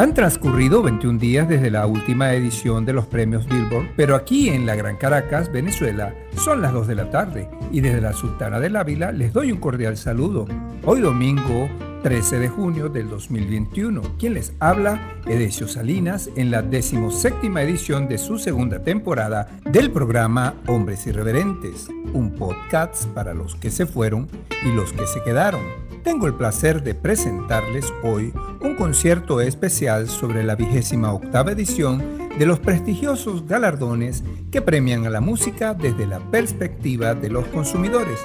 Han transcurrido 21 días desde la última edición de los premios Billboard, pero aquí en la Gran Caracas, Venezuela, son las 2 de la tarde y desde la Sultana del Ávila les doy un cordial saludo. Hoy domingo 13 de junio del 2021. Quien les habla, Edesio Salinas, en la decimoséptima edición de su segunda temporada del programa Hombres Irreverentes, un podcast para los que se fueron y los que se quedaron tengo el placer de presentarles hoy un concierto especial sobre la vigésima octava edición de los prestigiosos galardones que premian a la música desde la perspectiva de los consumidores.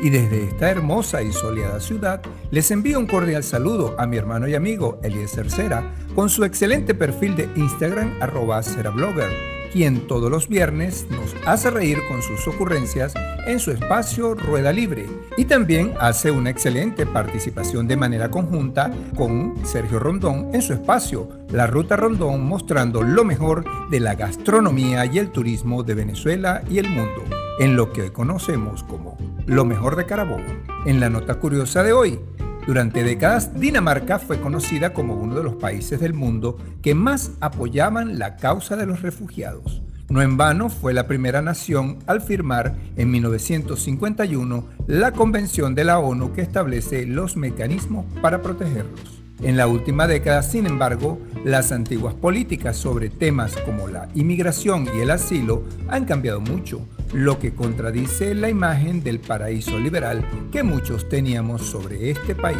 Y desde esta hermosa y soleada ciudad les envío un cordial saludo a mi hermano y amigo Eliezer Cera con su excelente perfil de Instagram arroba Blogger quien todos los viernes nos hace reír con sus ocurrencias en su espacio Rueda Libre. Y también hace una excelente participación de manera conjunta con Sergio Rondón en su espacio La Ruta Rondón mostrando lo mejor de la gastronomía y el turismo de Venezuela y el mundo, en lo que hoy conocemos como lo mejor de Carabobo. En la nota curiosa de hoy, durante décadas, Dinamarca fue conocida como uno de los países del mundo que más apoyaban la causa de los refugiados. No en vano fue la primera nación al firmar en 1951 la Convención de la ONU que establece los mecanismos para protegerlos. En la última década, sin embargo, las antiguas políticas sobre temas como la inmigración y el asilo han cambiado mucho, lo que contradice la imagen del paraíso liberal que muchos teníamos sobre este país.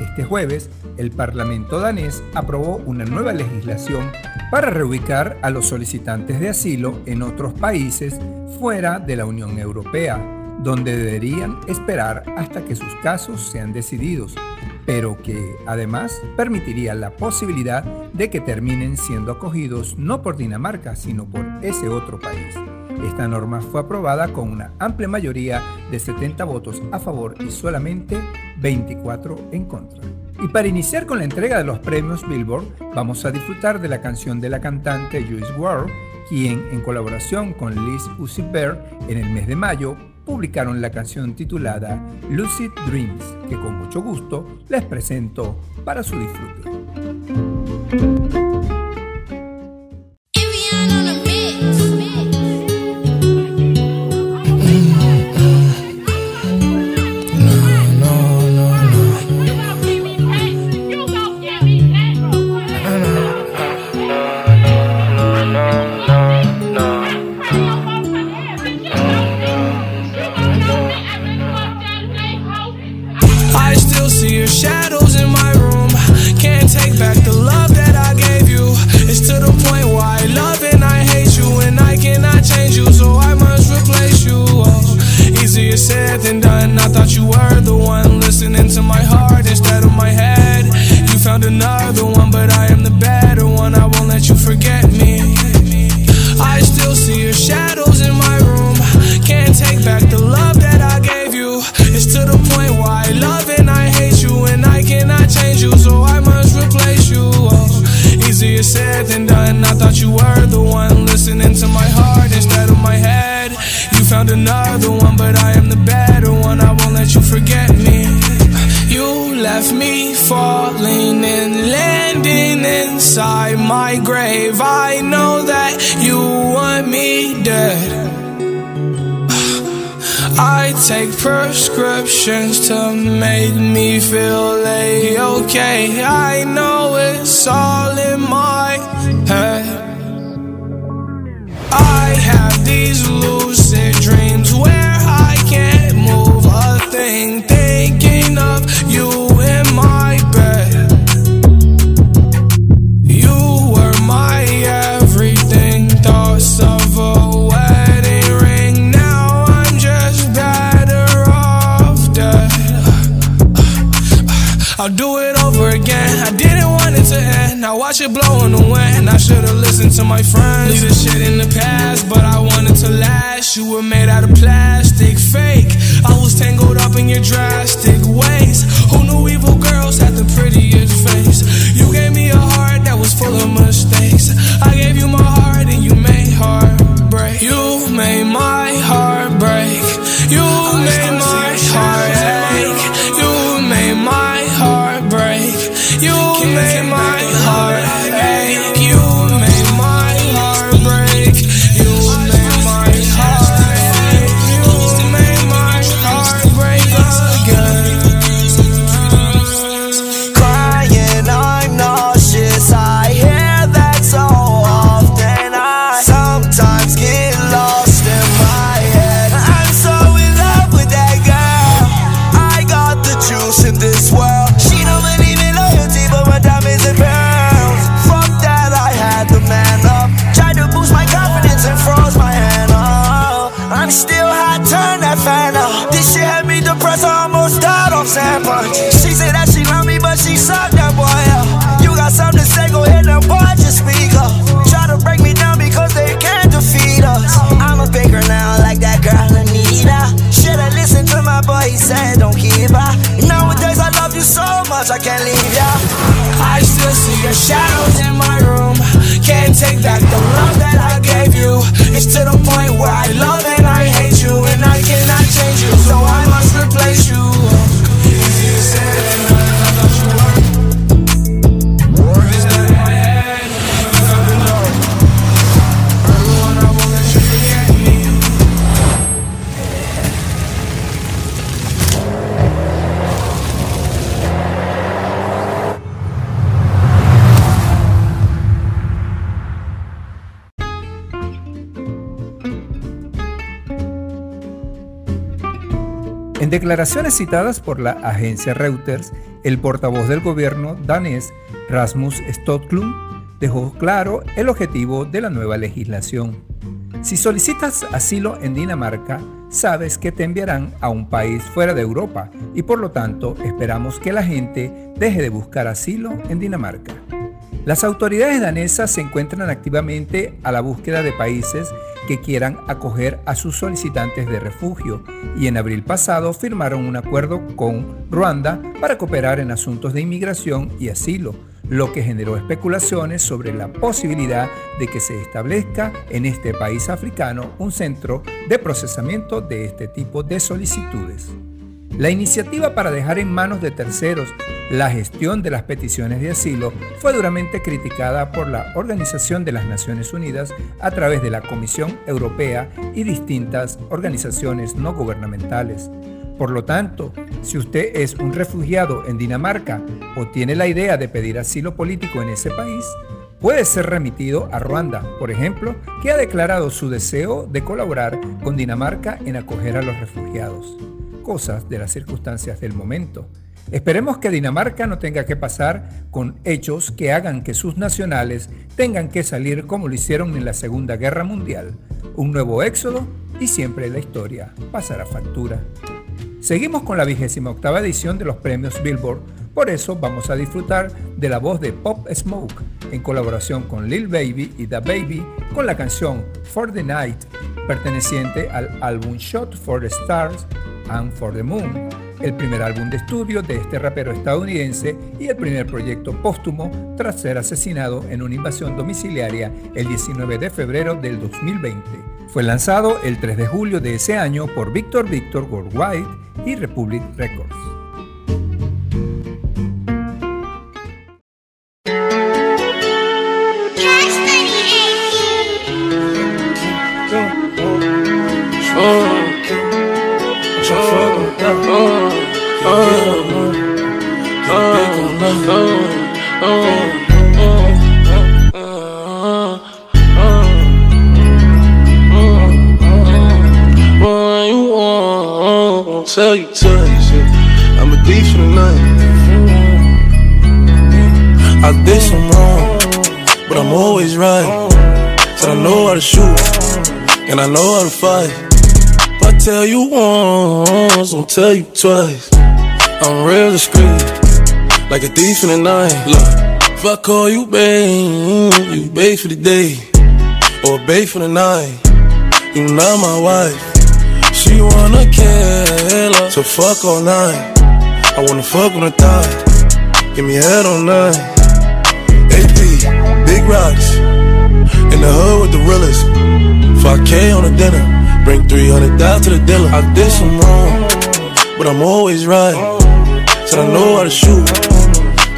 Este jueves, el Parlamento danés aprobó una nueva legislación para reubicar a los solicitantes de asilo en otros países fuera de la Unión Europea, donde deberían esperar hasta que sus casos sean decididos, pero que además permitiría la posibilidad de que terminen siendo acogidos no por Dinamarca, sino por ese otro país. Esta norma fue aprobada con una amplia mayoría de 70 votos a favor y solamente 24 en contra. Y para iniciar con la entrega de los premios Billboard, vamos a disfrutar de la canción de la cantante Joyce Ward, quien en colaboración con Liz Uzi en el mes de mayo publicaron la canción titulada Lucid Dreams, que con mucho gusto les presento para su disfrute. Declaraciones citadas por la agencia Reuters, el portavoz del gobierno danés, Rasmus Stoklund, dejó claro el objetivo de la nueva legislación. Si solicitas asilo en Dinamarca, sabes que te enviarán a un país fuera de Europa y por lo tanto esperamos que la gente deje de buscar asilo en Dinamarca. Las autoridades danesas se encuentran activamente a la búsqueda de países quieran acoger a sus solicitantes de refugio y en abril pasado firmaron un acuerdo con Ruanda para cooperar en asuntos de inmigración y asilo, lo que generó especulaciones sobre la posibilidad de que se establezca en este país africano un centro de procesamiento de este tipo de solicitudes. La iniciativa para dejar en manos de terceros la gestión de las peticiones de asilo fue duramente criticada por la Organización de las Naciones Unidas a través de la Comisión Europea y distintas organizaciones no gubernamentales. Por lo tanto, si usted es un refugiado en Dinamarca o tiene la idea de pedir asilo político en ese país, puede ser remitido a Ruanda, por ejemplo, que ha declarado su deseo de colaborar con Dinamarca en acoger a los refugiados. Cosas de las circunstancias del momento. Esperemos que Dinamarca no tenga que pasar con hechos que hagan que sus nacionales tengan que salir como lo hicieron en la Segunda Guerra Mundial. Un nuevo éxodo y siempre la historia pasará factura. Seguimos con la vigésima octava edición de los premios Billboard, por eso vamos a disfrutar de la voz de Pop Smoke en colaboración con Lil Baby y The Baby con la canción For the Night, perteneciente al álbum Shot for the Stars and for the Moon, el primer álbum de estudio de este rapero estadounidense y el primer proyecto póstumo tras ser asesinado en una invasión domiciliaria el 19 de febrero del 2020. Fue lanzado el 3 de julio de ese año por Victor Victor Worldwide y Republic Records. Fight. If I tell you once, I'll tell you twice. I'm real discreet, like a thief in the night. Look, if I call you babe, you babe for the day, or babe for the night. You not my wife. She wanna kill her, so fuck all night. I wanna fuck on the thigh. Give me head all night. AP, big rocks. In the hood with the realest. 5K on the dinner. Bring 300 down to the dealer. I did some wrong, but I'm always right. Said I know how to shoot,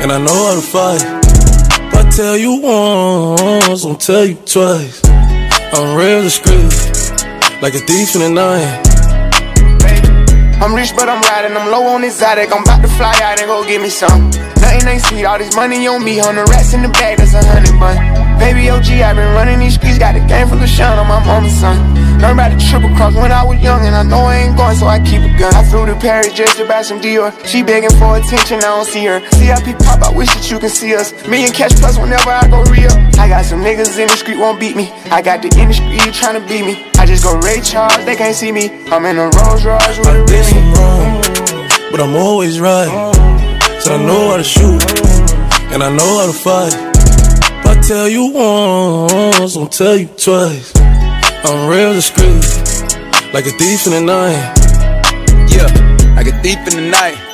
and I know how to fight. If I tell you once, I'll tell you twice. I'm real discreet, like a thief in the night. I'm rich, but I'm riding. I'm low on exotic. I'm about to fly out and go get me some. Nothing ain't sweet. All this money on me. On the rats in the bag, that's a hundred bun. Baby OG, i been running these streets. Got a game full of shine on my mama's son. Learned about the triple cross when I was young, and I know I ain't going, so I keep a gun. I flew to Paris just to buy some Dior. She begging for attention, I don't see her. CIP pop, I wish that you can see us. Million cash plus whenever I go real. I got some niggas in the street won't beat me. I got the industry trying to beat me. I just go Ray Charles, they can't see me. I'm in a Rolls Royce with a Remy. but I'm always right. So I know how to shoot, and I know how to fight. If I tell you once, I'll tell you twice. I'm real discreet, like a thief in the night. Yeah, like a thief in the night.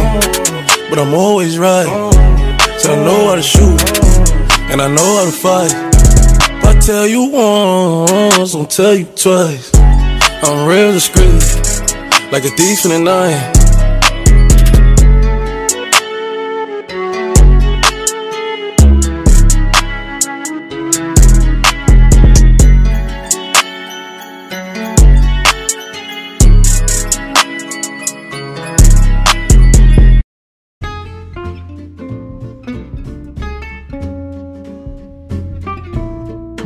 but I'm always right. So I know how to shoot, and I know how to fight. If I tell you once, I'll tell you twice. I'm real discreet, like a thief in the night.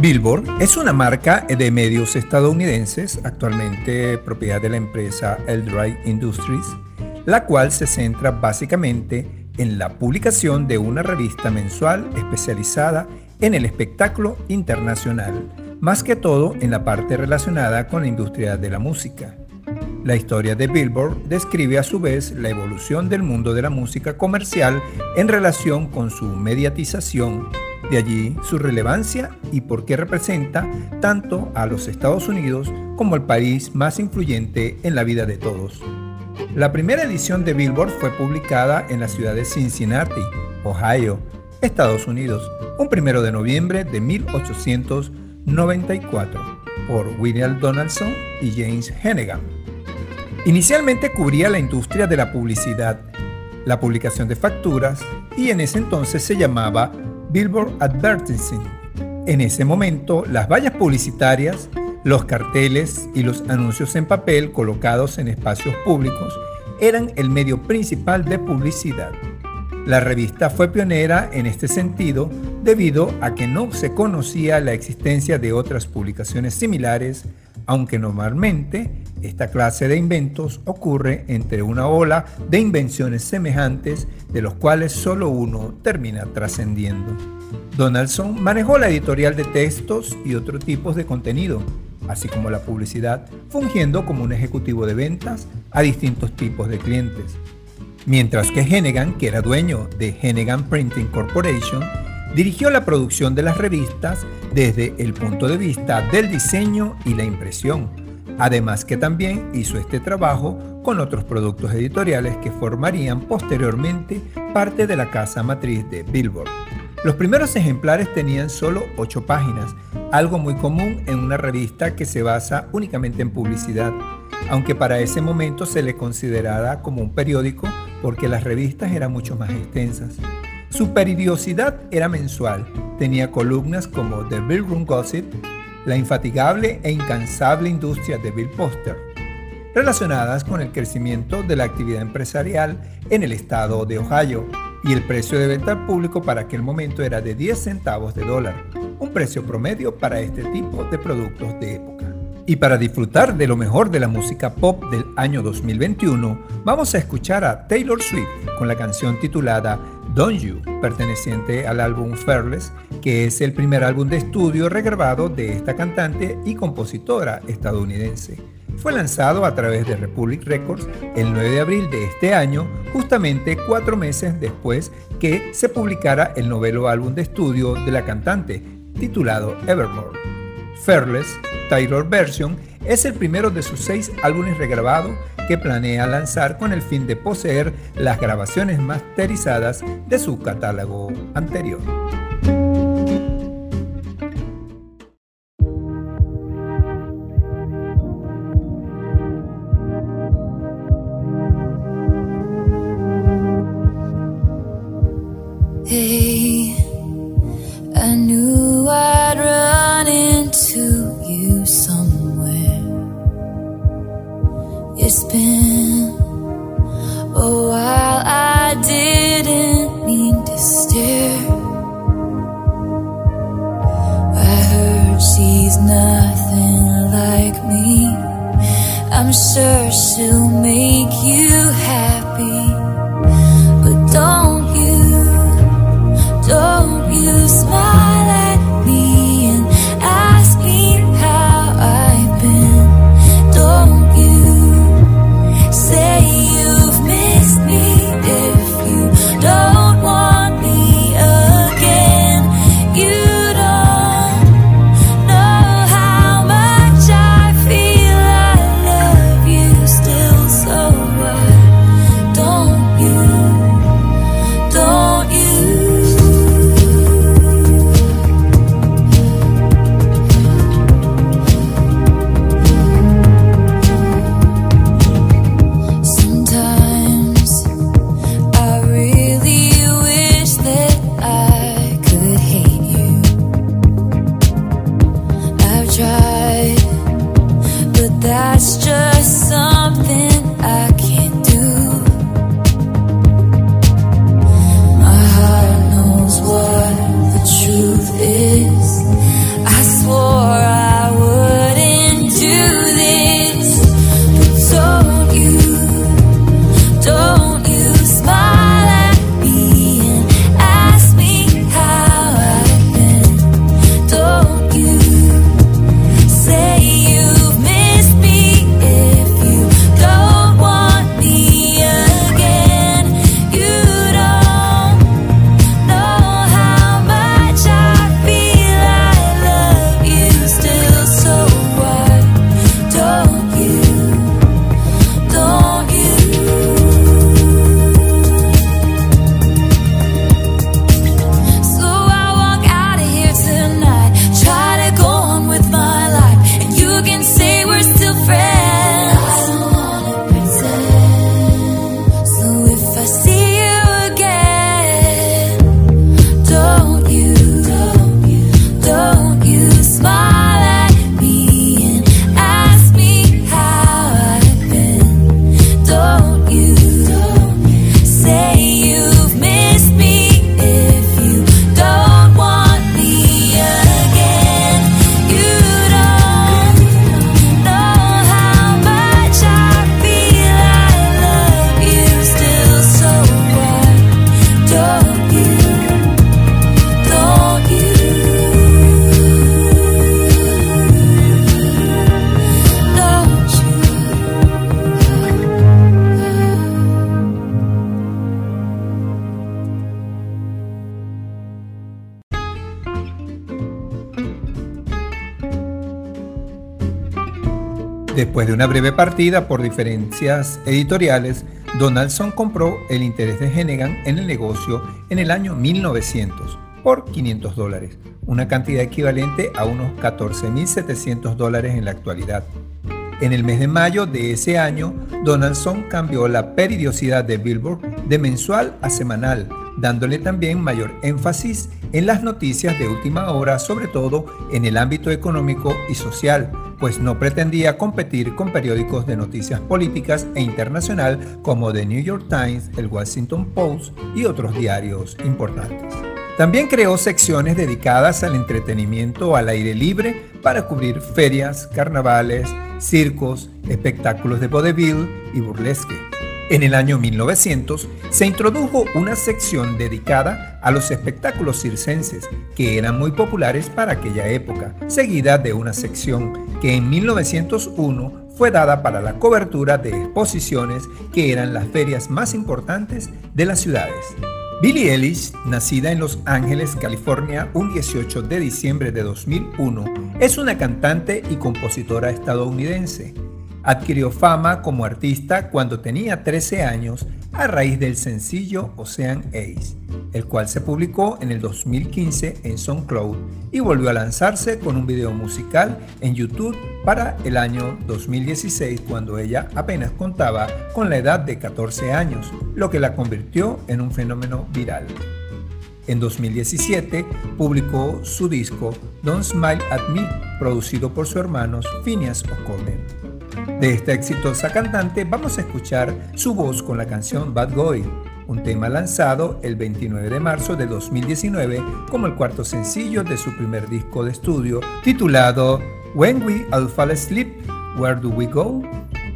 Billboard es una marca de medios estadounidenses, actualmente propiedad de la empresa Eldrive Industries, la cual se centra básicamente en la publicación de una revista mensual especializada en el espectáculo internacional, más que todo en la parte relacionada con la industria de la música. La historia de Billboard describe a su vez la evolución del mundo de la música comercial en relación con su mediatización de allí su relevancia y por qué representa tanto a los Estados Unidos como el país más influyente en la vida de todos. La primera edición de Billboard fue publicada en la ciudad de Cincinnati, Ohio, Estados Unidos, un primero de noviembre de 1894, por William Donaldson y James Hennigan. Inicialmente cubría la industria de la publicidad, la publicación de facturas y en ese entonces se llamaba Billboard Advertising. En ese momento, las vallas publicitarias, los carteles y los anuncios en papel colocados en espacios públicos eran el medio principal de publicidad. La revista fue pionera en este sentido debido a que no se conocía la existencia de otras publicaciones similares, aunque normalmente esta clase de inventos ocurre entre una ola de invenciones semejantes de los cuales solo uno termina trascendiendo. Donaldson manejó la editorial de textos y otros tipos de contenido, así como la publicidad, fungiendo como un ejecutivo de ventas a distintos tipos de clientes. Mientras que Hennigan, que era dueño de Hennigan Printing Corporation, dirigió la producción de las revistas desde el punto de vista del diseño y la impresión, Además que también hizo este trabajo con otros productos editoriales que formarían posteriormente parte de la casa matriz de Billboard. Los primeros ejemplares tenían solo 8 páginas, algo muy común en una revista que se basa únicamente en publicidad, aunque para ese momento se le consideraba como un periódico porque las revistas eran mucho más extensas. Su periodicidad era mensual, tenía columnas como The Bill Room Gossip, la infatigable e incansable industria de Bill Poster, relacionadas con el crecimiento de la actividad empresarial en el estado de Ohio y el precio de venta al público para aquel momento era de 10 centavos de dólar, un precio promedio para este tipo de productos de época. Y para disfrutar de lo mejor de la música pop del año 2021, vamos a escuchar a Taylor Swift con la canción titulada Don't You, perteneciente al álbum Fearless, que es el primer álbum de estudio regrabado de esta cantante y compositora estadounidense. Fue lanzado a través de Republic Records el 9 de abril de este año, justamente cuatro meses después que se publicara el novelo álbum de estudio de la cantante, titulado Evermore. Fearless, Taylor Version, es el primero de sus seis álbumes regrabados que planea lanzar con el fin de poseer las grabaciones masterizadas de su catálogo anterior. Una breve partida por diferencias editoriales, Donaldson compró el interés de Hennigan en el negocio en el año 1900 por 500 dólares, una cantidad equivalente a unos 14.700 dólares en la actualidad. En el mes de mayo de ese año, Donaldson cambió la periodicidad de Billboard de mensual a semanal, dándole también mayor énfasis en las noticias de última hora, sobre todo en el ámbito económico y social, pues no pretendía competir con periódicos de noticias políticas e internacional como The New York Times, el Washington Post y otros diarios importantes. También creó secciones dedicadas al entretenimiento al aire libre para cubrir ferias, carnavales, circos, espectáculos de vodevil y burlesque. En el año 1900 se introdujo una sección dedicada a los espectáculos circenses, que eran muy populares para aquella época, seguida de una sección que en 1901 fue dada para la cobertura de exposiciones que eran las ferias más importantes de las ciudades. Billie Eilish, nacida en Los Ángeles, California, un 18 de diciembre de 2001, es una cantante y compositora estadounidense. Adquirió fama como artista cuando tenía 13 años a raíz del sencillo Ocean Ace, el cual se publicó en el 2015 en SoundCloud y volvió a lanzarse con un video musical en YouTube para el año 2016 cuando ella apenas contaba con la edad de 14 años, lo que la convirtió en un fenómeno viral. En 2017 publicó su disco Don't Smile at Me, producido por su hermano Phineas O'Connell. De esta exitosa cantante vamos a escuchar su voz con la canción Bad Boy, un tema lanzado el 29 de marzo de 2019 como el cuarto sencillo de su primer disco de estudio titulado When We All Fall Asleep, Where Do We Go?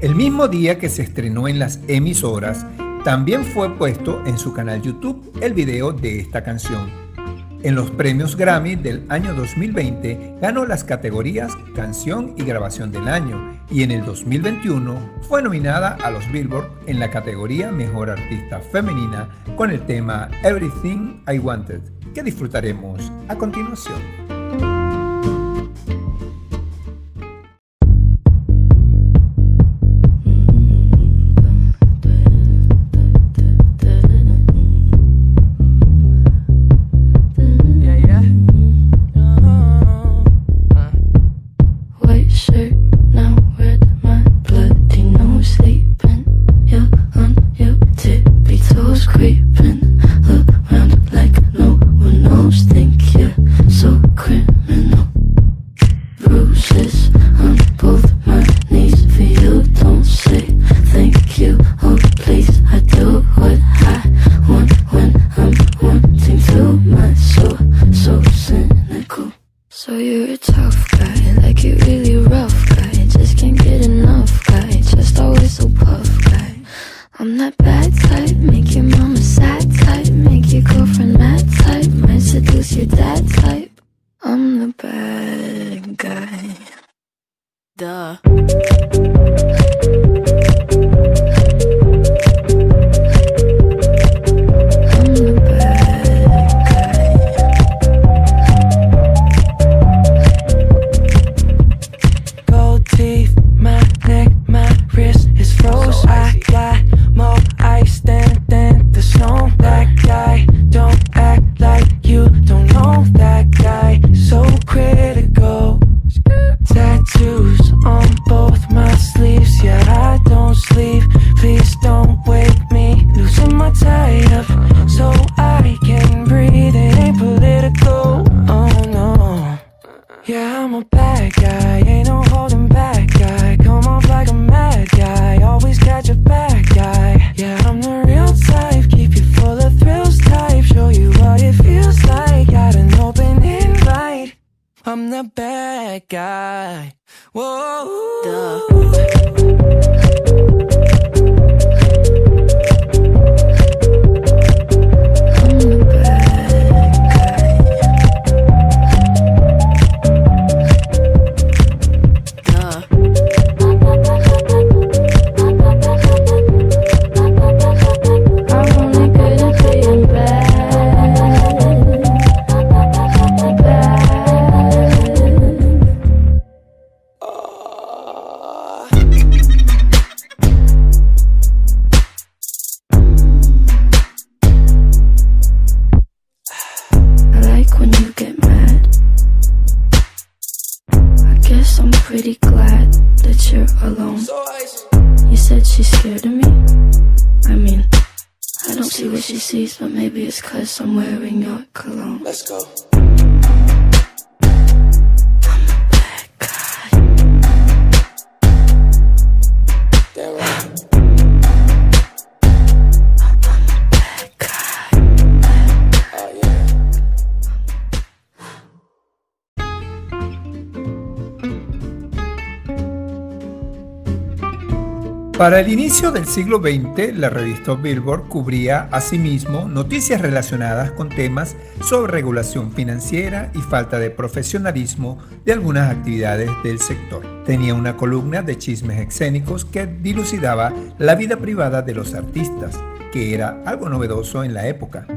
El mismo día que se estrenó en las emisoras, también fue puesto en su canal YouTube el video de esta canción. En los premios Grammy del año 2020 ganó las categorías Canción y Grabación del Año y en el 2021 fue nominada a los Billboard en la categoría Mejor Artista Femenina con el tema Everything I Wanted, que disfrutaremos a continuación. Para el inicio del siglo XX, la revista Billboard cubría asimismo noticias relacionadas con temas sobre regulación financiera y falta de profesionalismo de algunas actividades del sector. Tenía una columna de chismes escénicos que dilucidaba la vida privada de los artistas, que era algo novedoso en la época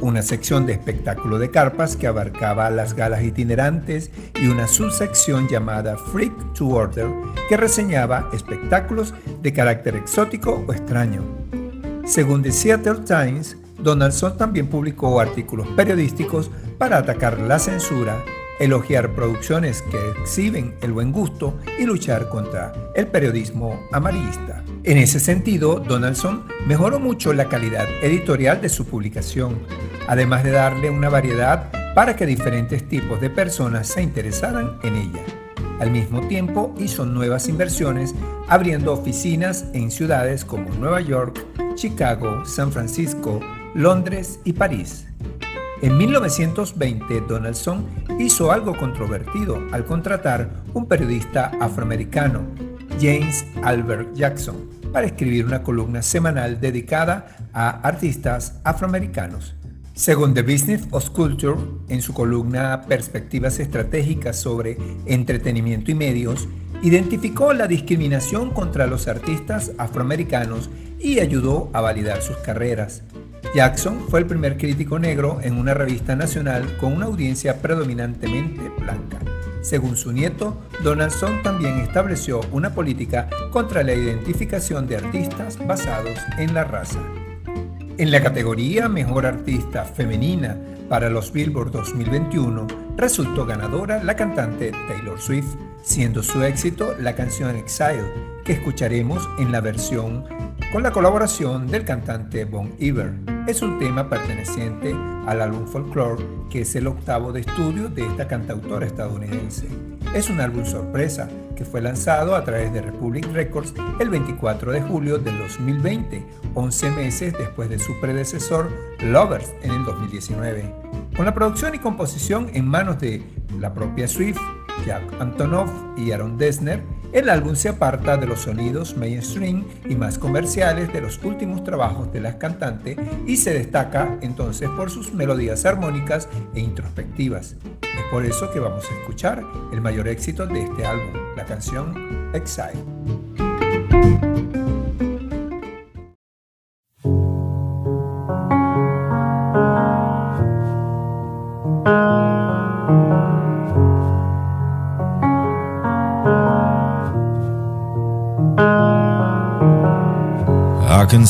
una sección de espectáculo de carpas que abarcaba las galas itinerantes y una subsección llamada Freak to Order que reseñaba espectáculos de carácter exótico o extraño. Según The Seattle Times, Donaldson también publicó artículos periodísticos para atacar la censura, elogiar producciones que exhiben el buen gusto y luchar contra el periodismo amarillista. En ese sentido, Donaldson mejoró mucho la calidad editorial de su publicación, además de darle una variedad para que diferentes tipos de personas se interesaran en ella. Al mismo tiempo hizo nuevas inversiones abriendo oficinas en ciudades como Nueva York, Chicago, San Francisco, Londres y París. En 1920, Donaldson hizo algo controvertido al contratar un periodista afroamericano, James Albert Jackson para escribir una columna semanal dedicada a artistas afroamericanos. Según The Business of Culture, en su columna Perspectivas Estratégicas sobre Entretenimiento y Medios, identificó la discriminación contra los artistas afroamericanos y ayudó a validar sus carreras. Jackson fue el primer crítico negro en una revista nacional con una audiencia predominantemente blanca. Según su nieto, Donaldson también estableció una política contra la identificación de artistas basados en la raza. En la categoría Mejor Artista Femenina para los Billboard 2021, resultó ganadora la cantante Taylor Swift, siendo su éxito la canción Exile, que escucharemos en la versión con la colaboración del cantante Bon Iver. Es un tema perteneciente al álbum Folklore, que es el octavo de estudio de esta cantautora estadounidense. Es un álbum sorpresa que fue lanzado a través de Republic Records el 24 de julio del 2020, 11 meses después de su predecesor Lovers en el 2019. Con la producción y composición en manos de la propia Swift, Jack Antonoff y Aaron Dessner, el álbum se aparta de los sonidos mainstream y más comerciales de los últimos trabajos de la cantante y se destaca entonces por sus melodías armónicas e introspectivas. Es por eso que vamos a escuchar el mayor éxito de este álbum, la canción Exile.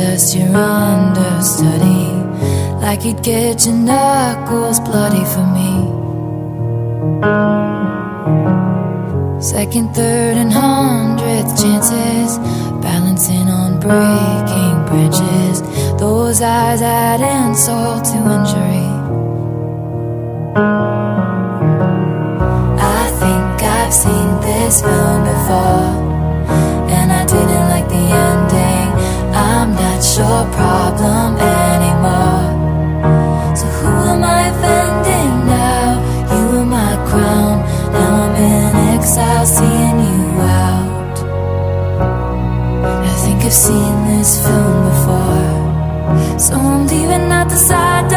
Just your understudy, like you'd get your knuckles bloody for me. Second, third, and hundredth chances, balancing on breaking bridges. Those eyes add insult to injury. I think I've seen this film before, anymore. So who am I offending now? You were my crown, now I'm in exile, seeing you out. I think I've seen this film before, so I'm leaving out the side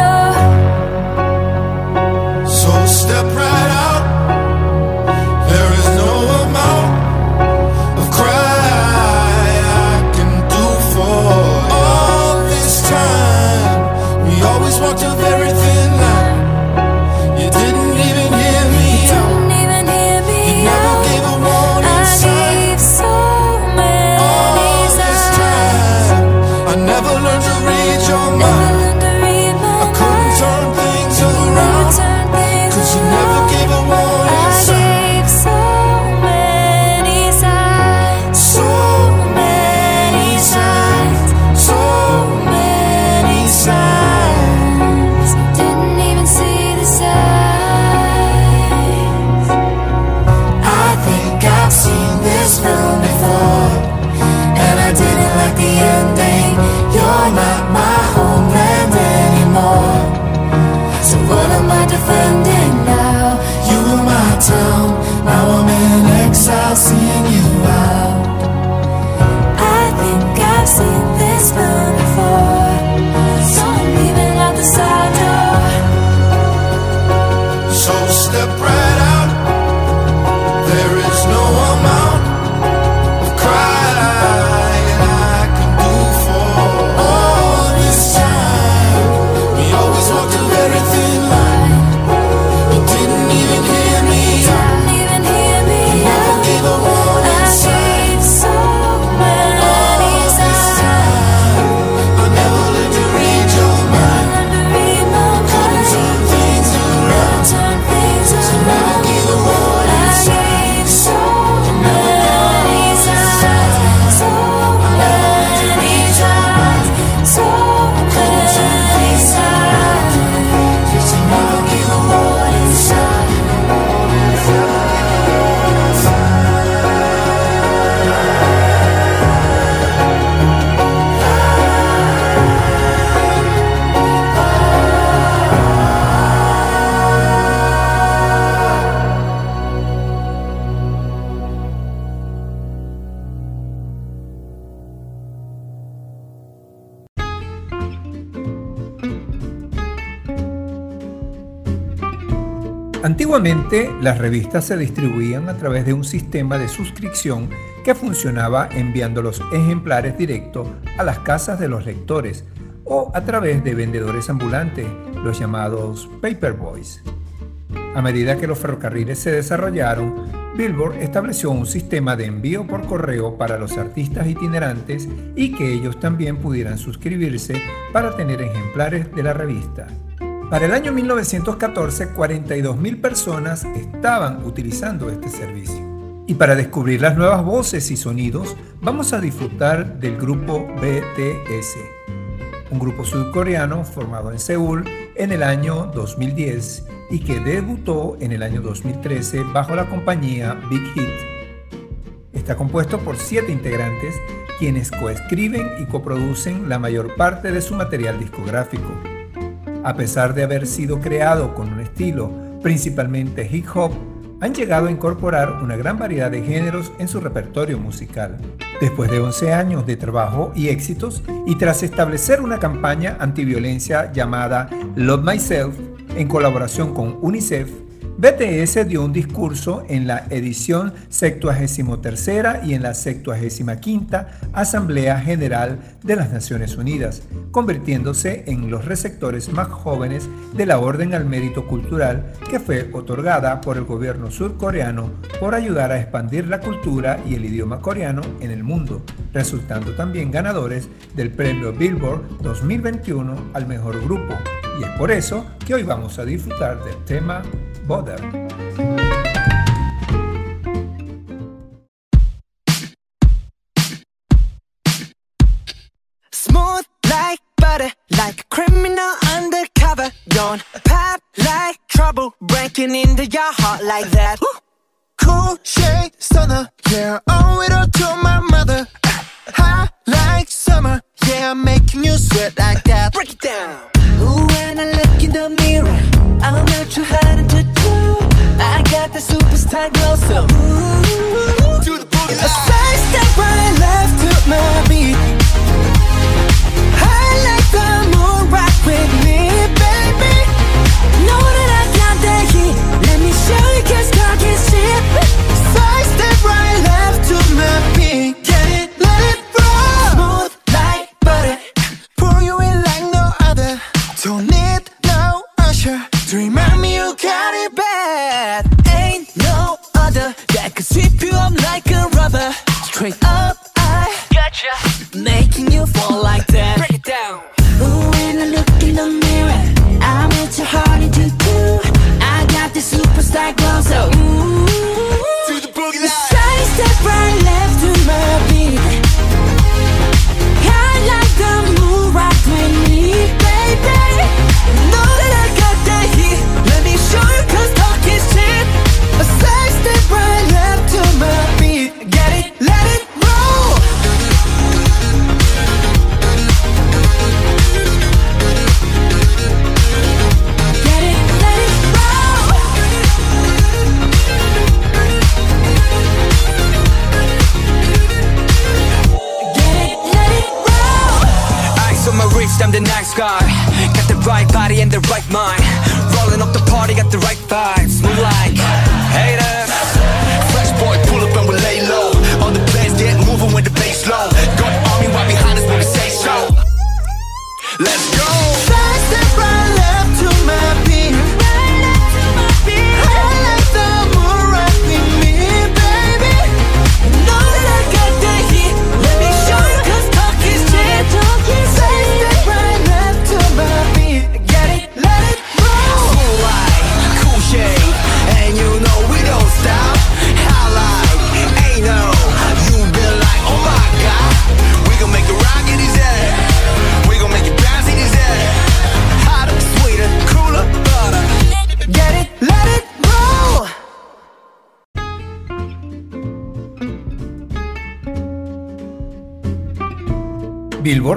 Las revistas se distribuían a través de un sistema de suscripción que funcionaba enviando los ejemplares directos a las casas de los lectores o a través de vendedores ambulantes, los llamados paperboys. A medida que los ferrocarriles se desarrollaron, Billboard estableció un sistema de envío por correo para los artistas itinerantes y que ellos también pudieran suscribirse para tener ejemplares de la revista. Para el año 1914, 42.000 personas estaban utilizando este servicio. Y para descubrir las nuevas voces y sonidos, vamos a disfrutar del grupo BTS, un grupo surcoreano formado en Seúl en el año 2010 y que debutó en el año 2013 bajo la compañía Big Hit. Está compuesto por siete integrantes quienes coescriben y coproducen la mayor parte de su material discográfico. A pesar de haber sido creado con un estilo principalmente hip hop, han llegado a incorporar una gran variedad de géneros en su repertorio musical. Después de 11 años de trabajo y éxitos, y tras establecer una campaña antiviolencia llamada Love Myself, en colaboración con UNICEF, BTS dio un discurso en la edición 73 y en la 75 Asamblea General de las Naciones Unidas, convirtiéndose en los receptores más jóvenes de la Orden al Mérito Cultural que fue otorgada por el gobierno surcoreano por ayudar a expandir la cultura y el idioma coreano en el mundo, resultando también ganadores del premio Billboard 2021 al mejor grupo. Y es por eso que hoy vamos a disfrutar del tema Bother. Smooth like butter, like a criminal undercover. Don't pop like trouble, breaking into your heart like that. Cool shade stunner, yeah, owe it all to my mother. Hot like summer, yeah, I'm making you sweat like that. Break it down. Ooh, when I look in the mirror, I'm not too hard to do. I got the superstar glow, so ooh, to the boogie. A side step right left to my beat. I like the moon rock with me, baby.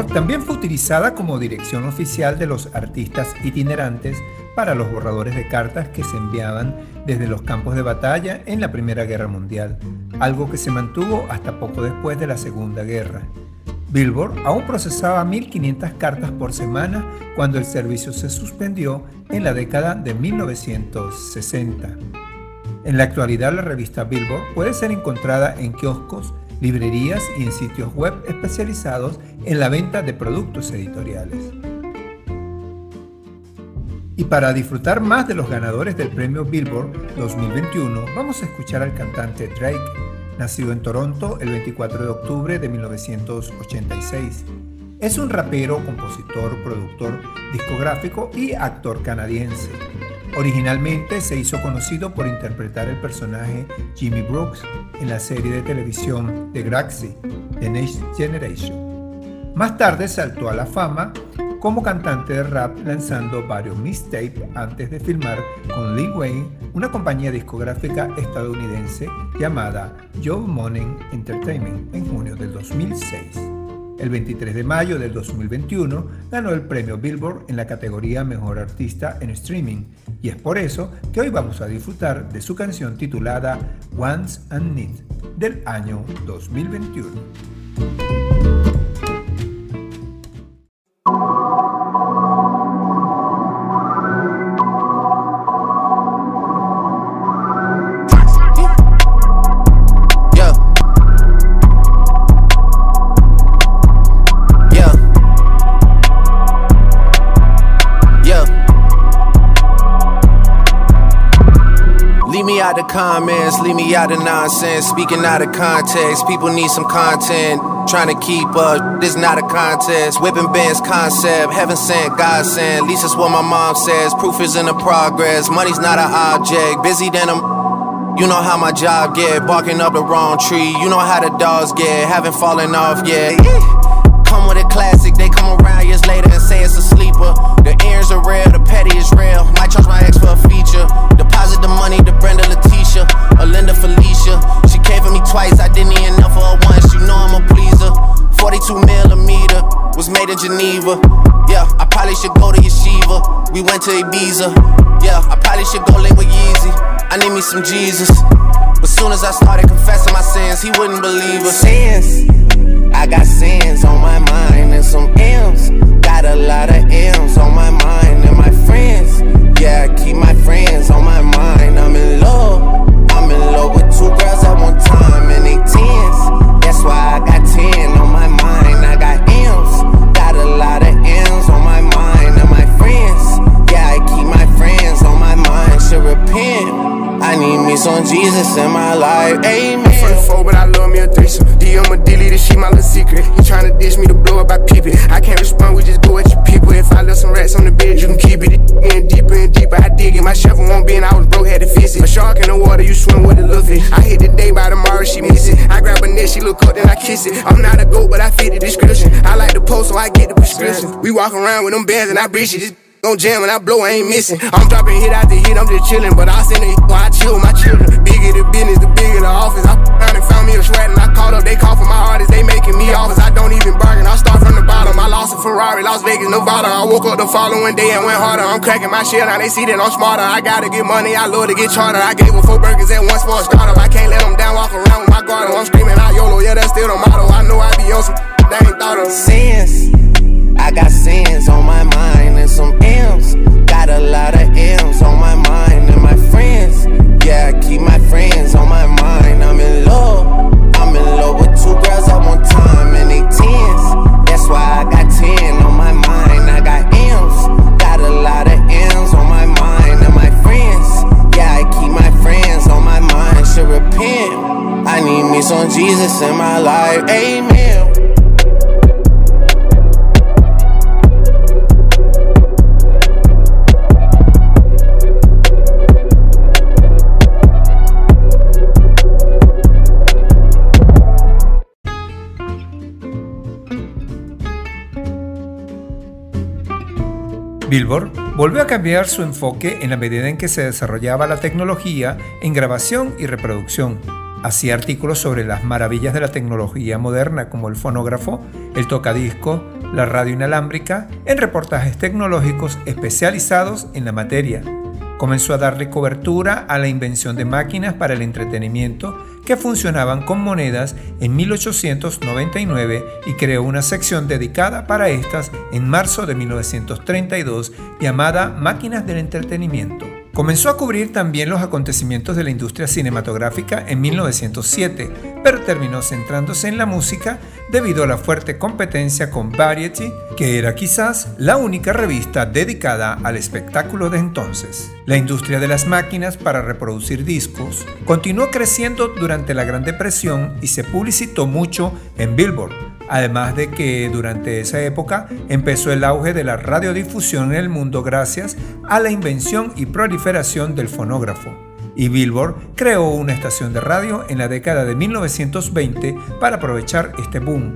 También fue utilizada como dirección oficial de los artistas itinerantes para los borradores de cartas que se enviaban desde los campos de batalla en la Primera Guerra Mundial, algo que se mantuvo hasta poco después de la Segunda Guerra. Billboard aún procesaba 1.500 cartas por semana cuando el servicio se suspendió en la década de 1960. En la actualidad la revista Billboard puede ser encontrada en kioscos, librerías y en sitios web especializados en la venta de productos editoriales. Y para disfrutar más de los ganadores del premio Billboard 2021, vamos a escuchar al cantante Drake, nacido en Toronto el 24 de octubre de 1986. Es un rapero, compositor, productor discográfico y actor canadiense. Originalmente se hizo conocido por interpretar el personaje Jimmy Brooks en la serie de televisión The Graxy, The Next Generation. Más tarde saltó a la fama como cantante de rap lanzando varios mixtapes antes de filmar con Lee Wayne una compañía discográfica estadounidense llamada Joe Money Entertainment en junio del 2006. El 23 de mayo del 2021 ganó el premio Billboard en la categoría Mejor Artista en Streaming y es por eso que hoy vamos a disfrutar de su canción titulada Once and Need del año 2021. Comments, leave me out of nonsense, speaking out of context. People need some content, trying to keep up. This not a contest. Whipping bands concept, heaven sent, God sent. At least that's what my mom says. Proof is in the progress. Money's not an object. Busy than a you know how my job get, barking up the wrong tree. You know how the dogs get, haven't fallen off yet. Come with a classic, they come around years later and say it's a sleeper. The ears are real, the petty is real. Might charge my ex 42 millimeter was made in Geneva. Yeah, I probably should go to Yeshiva. We went to Ibiza. Yeah, I probably should go link with Yeezy. I need me some Jesus. But soon as I started confessing my sins, he wouldn't believe us. Sins. I got sins on my mind and some M's. Got a lot of M's on my mind and my friends. Yeah, I keep my friends on my mind. Me some Jesus in my life. Amen. For the four, but I love me a threesome. DM a delete this shit, my little secret. You tryna dish me to blow up, I peep it. I can't respond, we just go at your people. If I left some rats on the bed, you can keep it. Getting deeper and deeper, I dig it. My shovel won't be, and I was broke, had to fix it. A shark in the water, you swim with a fish. I hit the day by tomorrow, she miss it. I grab her neck, she look up, then I kiss it. I'm not a goat, but I fit the description. I like the post, so I get the prescription. We walk around with them bands, and I breach it. Gon' jam and I blow, I ain't missing. I'm dropping hit after hit, I'm just chillin'. But I send it while I chill with my children. Bigger the business, the bigger the office. I found and found me a sweat and I called up. They call for my artists, they making me offers. I don't even bargain, I start from the bottom. I lost a Ferrari, Las Vegas, Nevada. I woke up the following day and went harder. I'm cracking my shit, now they see that I'm smarter. I gotta get money, I love to get charter. I gave her four burgers at once for a startup. I can't let them down, walk around with my guard. up. I'm screaming out YOLO, yeah, that's still the motto. I know I be on some they ain't thought of. Sins. I got sins on my mind and some. Got a lot of M's on my mind and my friends. Yeah, I keep my friends on my mind. I'm in love. I'm in love with two girls at one time and they tens. That's why I Billboard volvió a cambiar su enfoque en la medida en que se desarrollaba la tecnología en grabación y reproducción. Hacía artículos sobre las maravillas de la tecnología moderna como el fonógrafo, el tocadisco, la radio inalámbrica, en reportajes tecnológicos especializados en la materia. Comenzó a darle cobertura a la invención de máquinas para el entretenimiento que funcionaban con monedas en 1899 y creó una sección dedicada para estas en marzo de 1932 llamada Máquinas del Entretenimiento. Comenzó a cubrir también los acontecimientos de la industria cinematográfica en 1907, pero terminó centrándose en la música debido a la fuerte competencia con Variety, que era quizás la única revista dedicada al espectáculo de entonces. La industria de las máquinas para reproducir discos continuó creciendo durante la Gran Depresión y se publicitó mucho en Billboard Además de que durante esa época empezó el auge de la radiodifusión en el mundo gracias a la invención y proliferación del fonógrafo. Y Billboard creó una estación de radio en la década de 1920 para aprovechar este boom.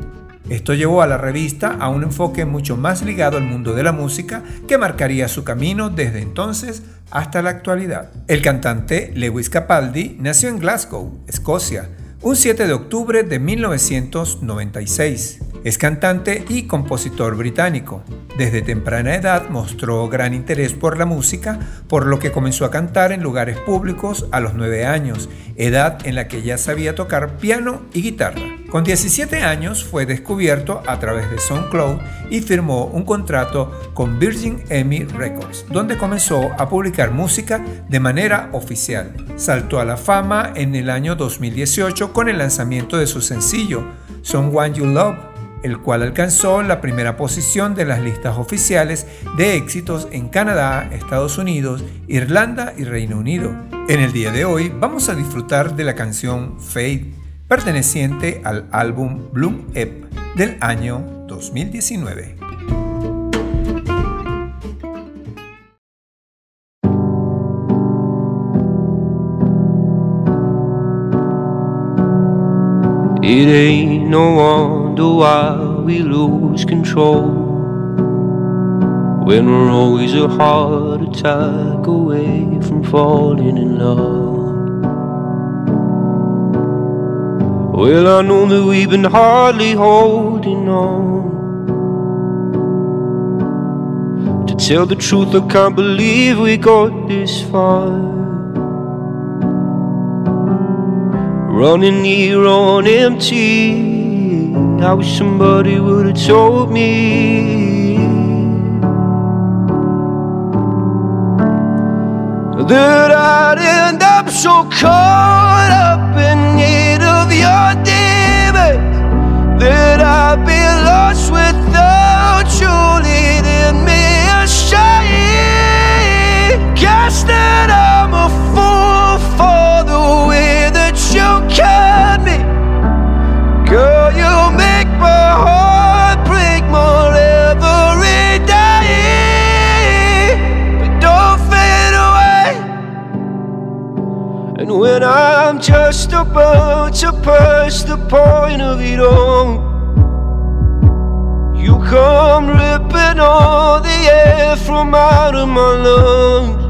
Esto llevó a la revista a un enfoque mucho más ligado al mundo de la música que marcaría su camino desde entonces hasta la actualidad. El cantante Lewis Capaldi nació en Glasgow, Escocia, un 7 de octubre de 1996. Es cantante y compositor británico. Desde temprana edad mostró gran interés por la música, por lo que comenzó a cantar en lugares públicos a los 9 años, edad en la que ya sabía tocar piano y guitarra. Con 17 años fue descubierto a través de SoundCloud y firmó un contrato con Virgin Emmy Records, donde comenzó a publicar música de manera oficial. Saltó a la fama en el año 2018 con el lanzamiento de su sencillo, Someone You Love el cual alcanzó la primera posición de las listas oficiales de éxitos en Canadá, Estados Unidos, Irlanda y Reino Unido. En el día de hoy vamos a disfrutar de la canción Fade, perteneciente al álbum Bloom Ep del año 2019. It ain't no wonder why we lose control? When we're always a heart attack away from falling in love. Well, I know that we've been hardly holding on To tell the truth, I can't believe we got this far. Running here on empty I wish somebody would have told me. That I'd end up so caught up in need of your demons That I'd be lost without you leading me astray. Guess that I'm a fool for the way that you cut when I'm just about to pass the point of it all. You come ripping all the air from out of my lungs.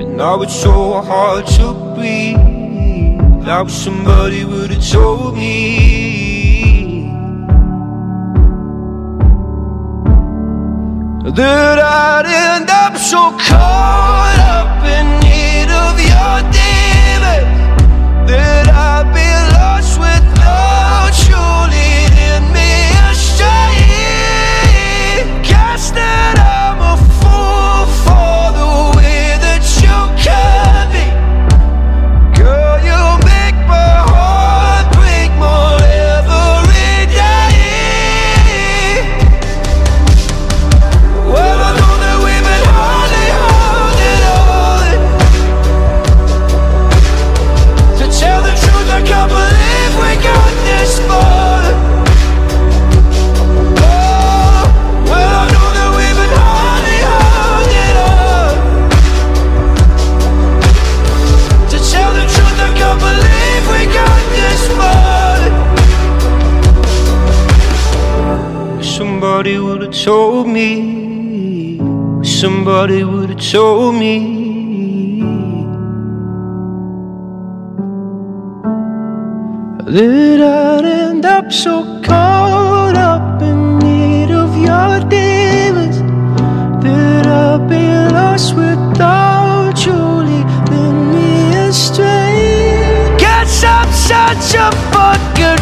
And now it's so hard to breathe. Like somebody would have told me That I'd end up so caught up in need of your demons That I'd be lost without you leading me astray Somebody would have told me. Somebody would have told me. That I'd end up so caught up in need of your demons? That I'd be lost without you leading me astray such a fucking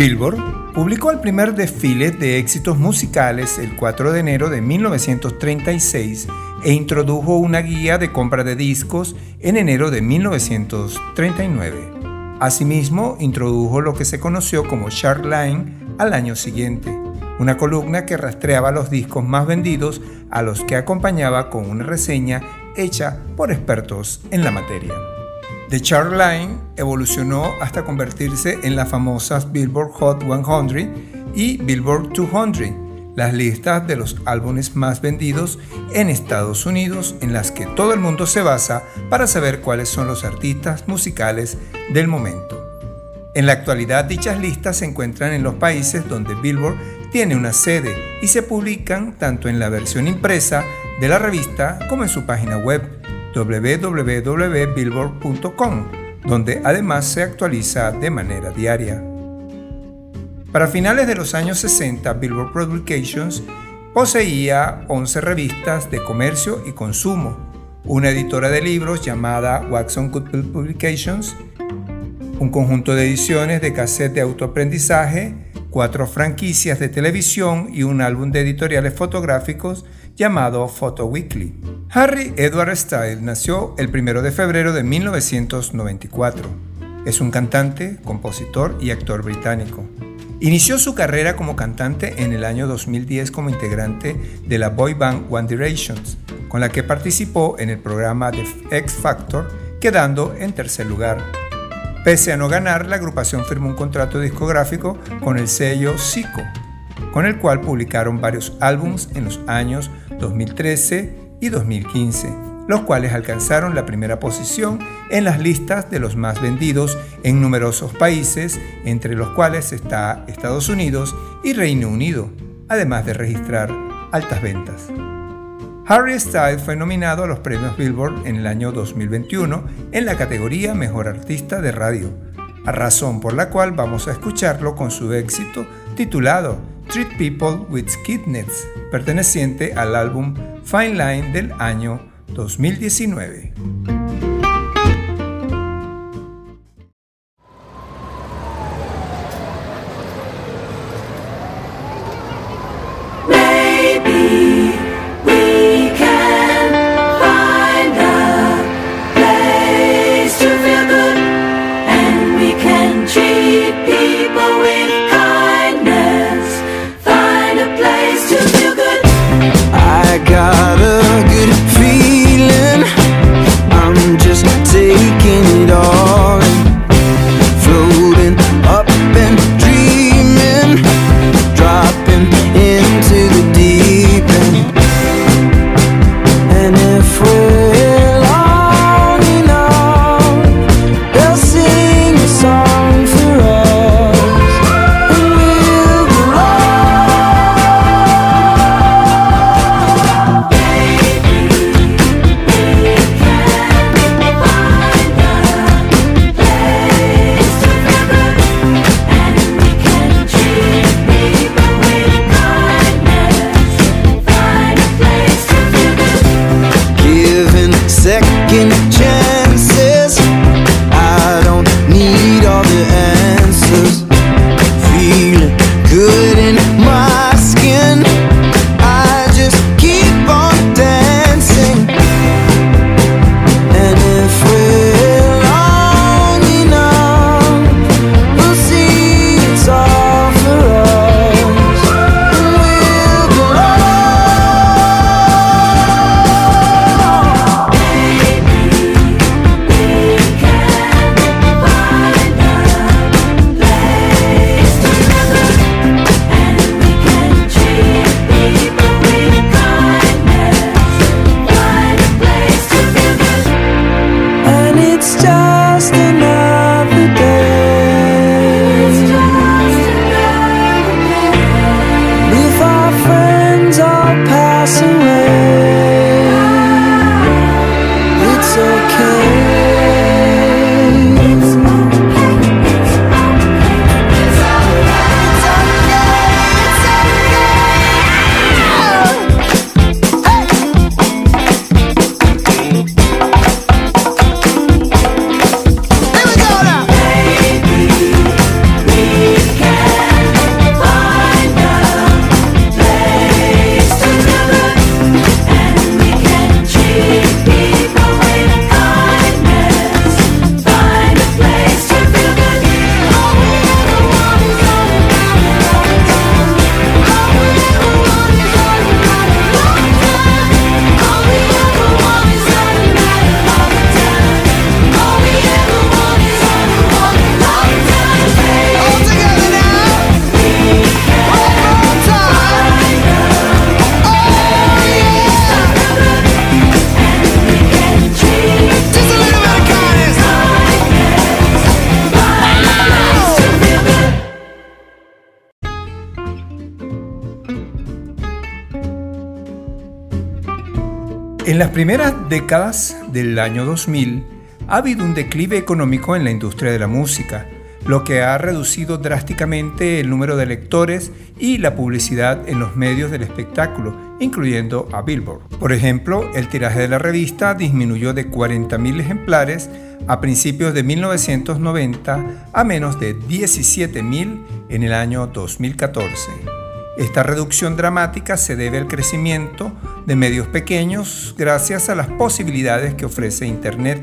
Billboard publicó el primer desfile de éxitos musicales el 4 de enero de 1936 e introdujo una guía de compra de discos en enero de 1939. Asimismo, introdujo lo que se conoció como Chart Line al año siguiente, una columna que rastreaba los discos más vendidos a los que acompañaba con una reseña hecha por expertos en la materia. The Chart Line evolucionó hasta convertirse en las famosas Billboard Hot 100 y Billboard 200, las listas de los álbumes más vendidos en Estados Unidos en las que todo el mundo se basa para saber cuáles son los artistas musicales del momento. En la actualidad dichas listas se encuentran en los países donde Billboard tiene una sede y se publican tanto en la versión impresa de la revista como en su página web www.billboard.com, donde además se actualiza de manera diaria. Para finales de los años 60, Billboard Publications poseía 11 revistas de comercio y consumo, una editora de libros llamada Watson Goodwill Publications, un conjunto de ediciones de cassette de autoaprendizaje, cuatro franquicias de televisión y un álbum de editoriales fotográficos llamado Photo Weekly. Harry Edward Style nació el 1 de febrero de 1994. Es un cantante, compositor y actor británico. Inició su carrera como cantante en el año 2010 como integrante de la boy band One Direction, con la que participó en el programa The X Factor, quedando en tercer lugar. Pese a no ganar, la agrupación firmó un contrato discográfico con el sello Zico, con el cual publicaron varios álbums en los años 2013 y 2015, los cuales alcanzaron la primera posición en las listas de los más vendidos en numerosos países, entre los cuales está Estados Unidos y Reino Unido, además de registrar altas ventas. Harry Styles fue nominado a los premios Billboard en el año 2021 en la categoría Mejor Artista de Radio, a razón por la cual vamos a escucharlo con su éxito titulado Treat People with Kidneys, perteneciente al álbum Fine Line del año 2019. Las primeras décadas del año 2000 ha habido un declive económico en la industria de la música, lo que ha reducido drásticamente el número de lectores y la publicidad en los medios del espectáculo, incluyendo a Billboard. Por ejemplo, el tiraje de la revista disminuyó de 40.000 ejemplares a principios de 1990 a menos de 17.000 en el año 2014. Esta reducción dramática se debe al crecimiento de medios pequeños gracias a las posibilidades que ofrece Internet.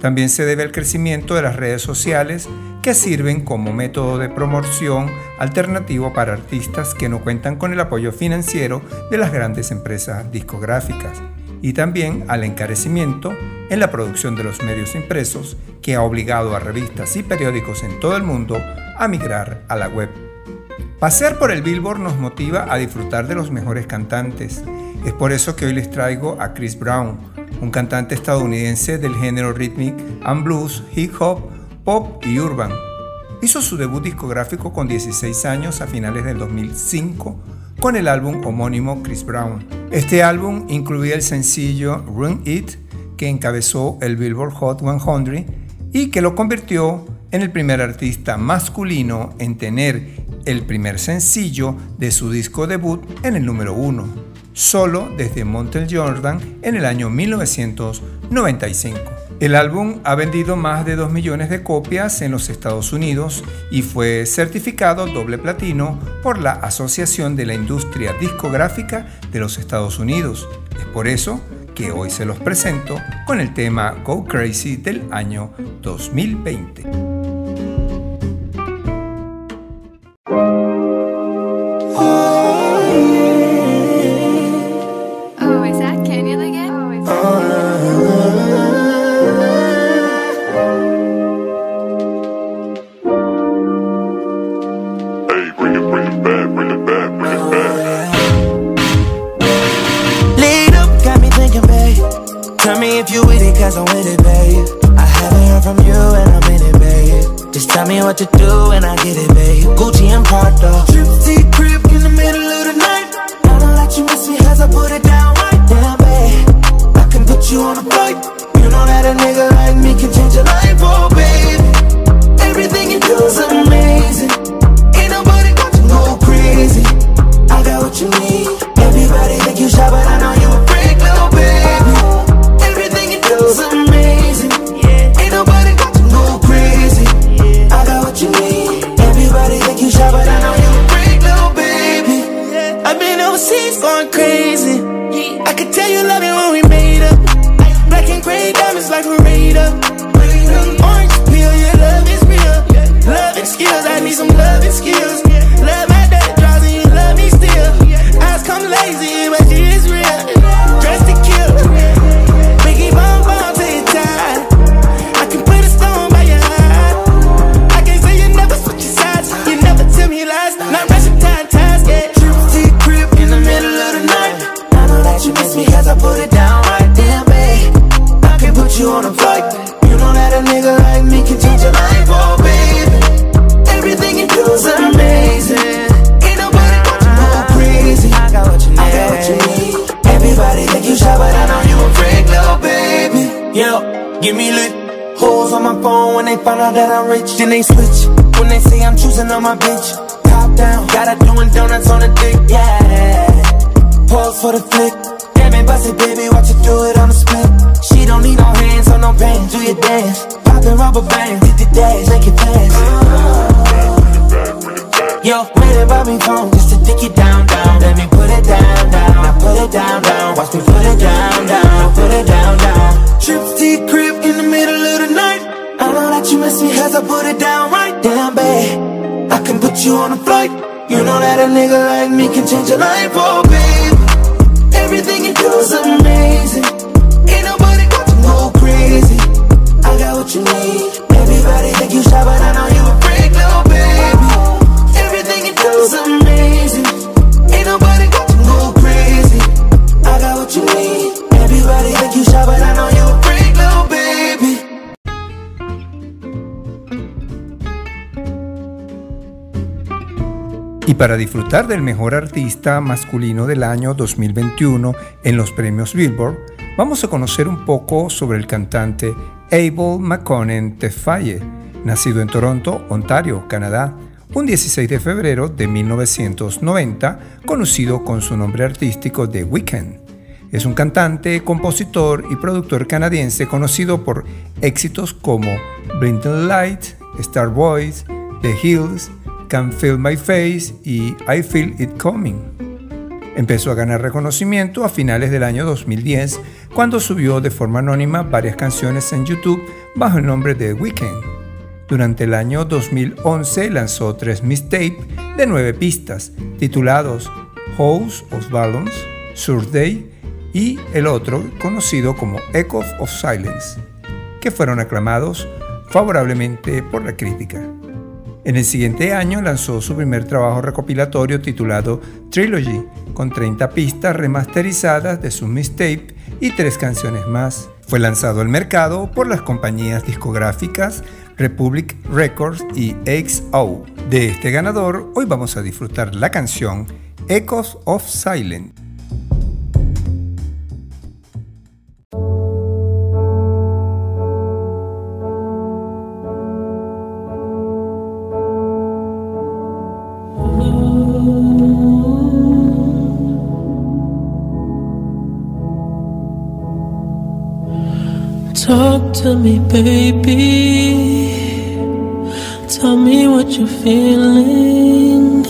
También se debe al crecimiento de las redes sociales que sirven como método de promoción alternativo para artistas que no cuentan con el apoyo financiero de las grandes empresas discográficas y también al encarecimiento en la producción de los medios impresos que ha obligado a revistas y periódicos en todo el mundo a migrar a la web. Pasear por el Billboard nos motiva a disfrutar de los mejores cantantes. Es por eso que hoy les traigo a Chris Brown, un cantante estadounidense del género rhythmic and blues, hip hop, pop y urban. Hizo su debut discográfico con 16 años a finales del 2005 con el álbum homónimo Chris Brown. Este álbum incluía el sencillo Run It, que encabezó el Billboard Hot 100 y que lo convirtió en el primer artista masculino en tener el primer sencillo de su disco debut en el número uno, solo desde Montel Jordan en el año 1995. El álbum ha vendido más de 2 millones de copias en los Estados Unidos y fue certificado doble platino por la Asociación de la Industria Discográfica de los Estados Unidos. Es por eso que hoy se los presento con el tema Go Crazy del año 2020. Give me lit. Hoes on my phone when they find out that I'm rich. Then they switch when they say I'm choosing on my bitch. Top down, got her doing donuts on the dick. Yeah, pause for the flick. Damn it, bust it, baby, watch you do it on the split. She don't need no hands or no pain. Do your dance, poppin' rubber bands, hit the dash, make it fast. Yo, wait about me phone just to take it down, down. Let me put it down, down. Now put it down, down. Watch me put it down, down. Put it down, down. Trips to your crib in the middle of the night. I know that you miss me as I put it down right down, babe. I can put you on a flight. You know that a nigga like me can change your life, oh babe. Everything you do is amazing. Ain't nobody got to go crazy. I got what you need. Everybody think you shy, but I know you a freak, little baby. Everything you do is amazing. Ain't nobody got to go crazy. I got what you need. Everybody think you shy, but I Y para disfrutar del mejor artista masculino del año 2021 en los premios Billboard, vamos a conocer un poco sobre el cantante Abel McConnell Tefaye, nacido en Toronto, Ontario, Canadá, un 16 de febrero de 1990, conocido con su nombre artístico The Weeknd. Es un cantante, compositor y productor canadiense conocido por éxitos como Bring Light, Star Boys, The Hills, Can Feel My Face y I Feel It Coming. Empezó a ganar reconocimiento a finales del año 2010 cuando subió de forma anónima varias canciones en YouTube bajo el nombre de The Weeknd. Durante el año 2011 lanzó tres mixtapes de nueve pistas titulados House of Balloons, Surday y el otro conocido como Echoes of Silence, que fueron aclamados favorablemente por la crítica. En el siguiente año lanzó su primer trabajo recopilatorio titulado Trilogy, con 30 pistas remasterizadas de su mixtape y tres canciones más. Fue lanzado al mercado por las compañías discográficas Republic Records y XO. De este ganador, hoy vamos a disfrutar la canción Echoes of Silence. Talk to me, baby. Tell me what you're feeling.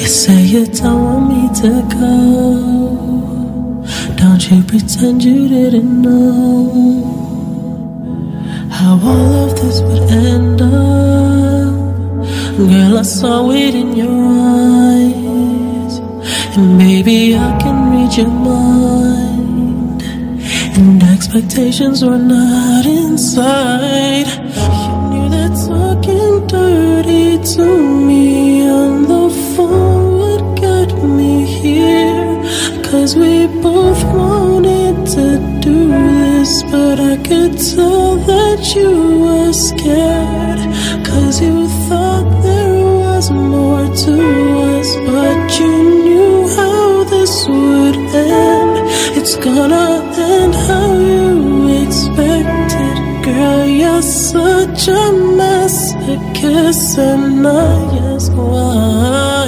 You say you don't want me to go. Don't you pretend you didn't know how all of this would end up. Girl, I saw it in your eyes. And maybe I can read your mind. Expectations were not inside. You knew that talking dirty to me on the phone would get me here. Cause we both wanted to do this, but I could tell that you were scared. Cause you thought there was more to us, but you knew how this would end. It's gonna end how you're such a mess. A kiss and I ask why.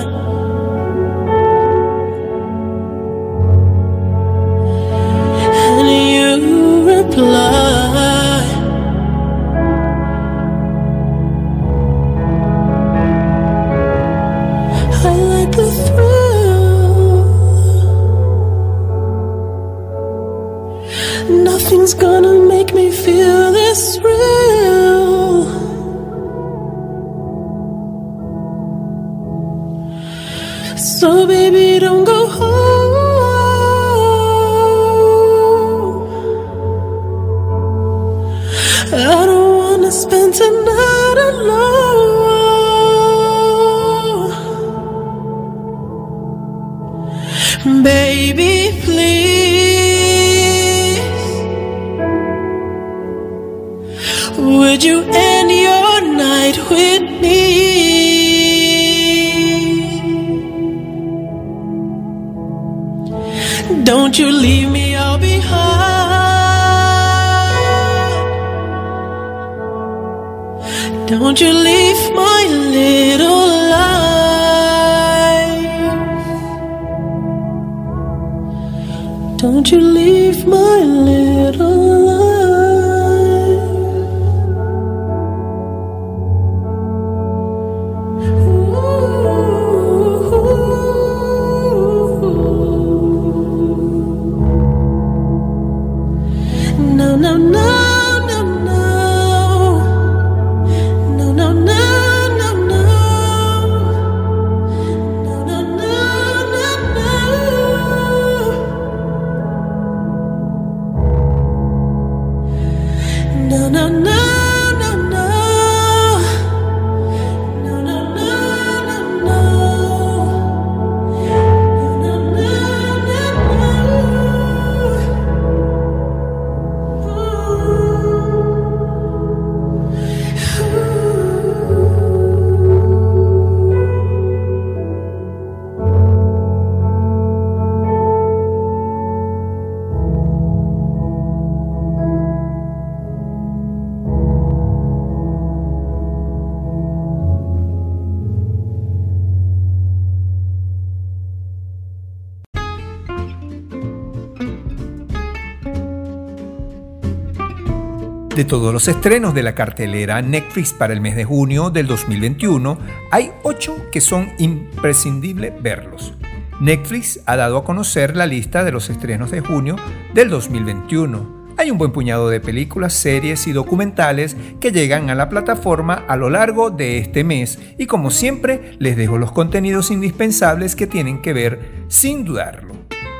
Todos los estrenos de la cartelera Netflix para el mes de junio del 2021, hay 8 que son imprescindibles verlos. Netflix ha dado a conocer la lista de los estrenos de junio del 2021. Hay un buen puñado de películas, series y documentales que llegan a la plataforma a lo largo de este mes y como siempre les dejo los contenidos indispensables que tienen que ver sin dudarlo.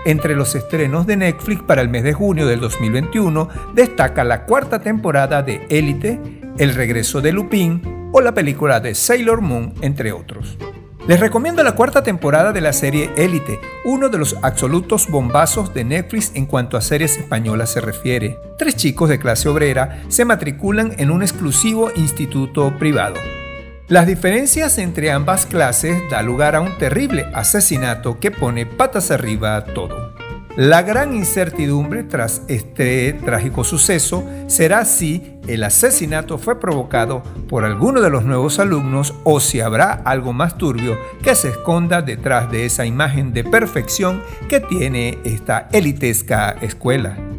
Entre los estrenos de Netflix para el mes de junio del 2021 destaca la cuarta temporada de Élite, el regreso de Lupin o la película de Sailor Moon, entre otros. Les recomiendo la cuarta temporada de la serie Élite, uno de los absolutos bombazos de Netflix en cuanto a series españolas se refiere. Tres chicos de clase obrera se matriculan en un exclusivo instituto privado. Las diferencias entre ambas clases da lugar a un terrible asesinato que pone patas arriba a todo. La gran incertidumbre tras este trágico suceso será si el asesinato fue provocado por alguno de los nuevos alumnos o si habrá algo más turbio que se esconda detrás de esa imagen de perfección que tiene esta elitesca escuela.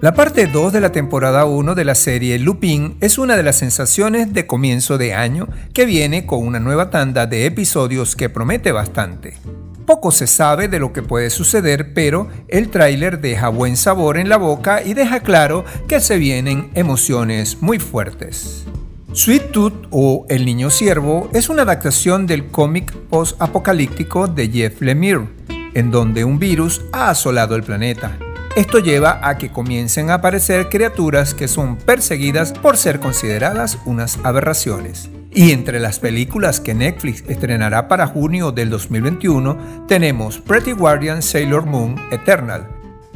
La parte 2 de la temporada 1 de la serie Lupin es una de las sensaciones de comienzo de año que viene con una nueva tanda de episodios que promete bastante. Poco se sabe de lo que puede suceder, pero el tráiler deja buen sabor en la boca y deja claro que se vienen emociones muy fuertes. Sweet Tooth o El Niño Siervo es una adaptación del cómic post-apocalíptico de Jeff Lemire, en donde un virus ha asolado el planeta. Esto lleva a que comiencen a aparecer criaturas que son perseguidas por ser consideradas unas aberraciones. Y entre las películas que Netflix estrenará para junio del 2021 tenemos Pretty Guardian Sailor Moon Eternal.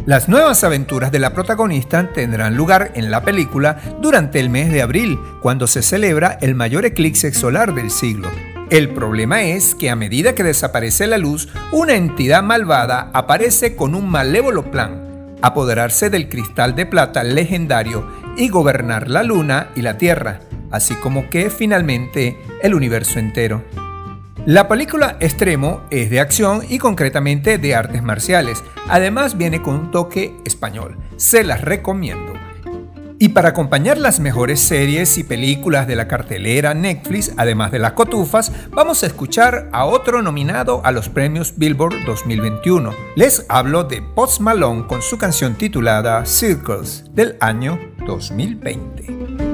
Las nuevas aventuras de la protagonista tendrán lugar en la película durante el mes de abril, cuando se celebra el mayor eclipse solar del siglo. El problema es que a medida que desaparece la luz, una entidad malvada aparece con un malévolo plan apoderarse del cristal de plata legendario y gobernar la luna y la tierra, así como que finalmente el universo entero. La película Extremo es de acción y concretamente de artes marciales, además viene con un toque español, se las recomiendo. Y para acompañar las mejores series y películas de la cartelera Netflix, además de las cotufas, vamos a escuchar a otro nominado a los premios Billboard 2021. Les hablo de Post Malone con su canción titulada Circles del año 2020.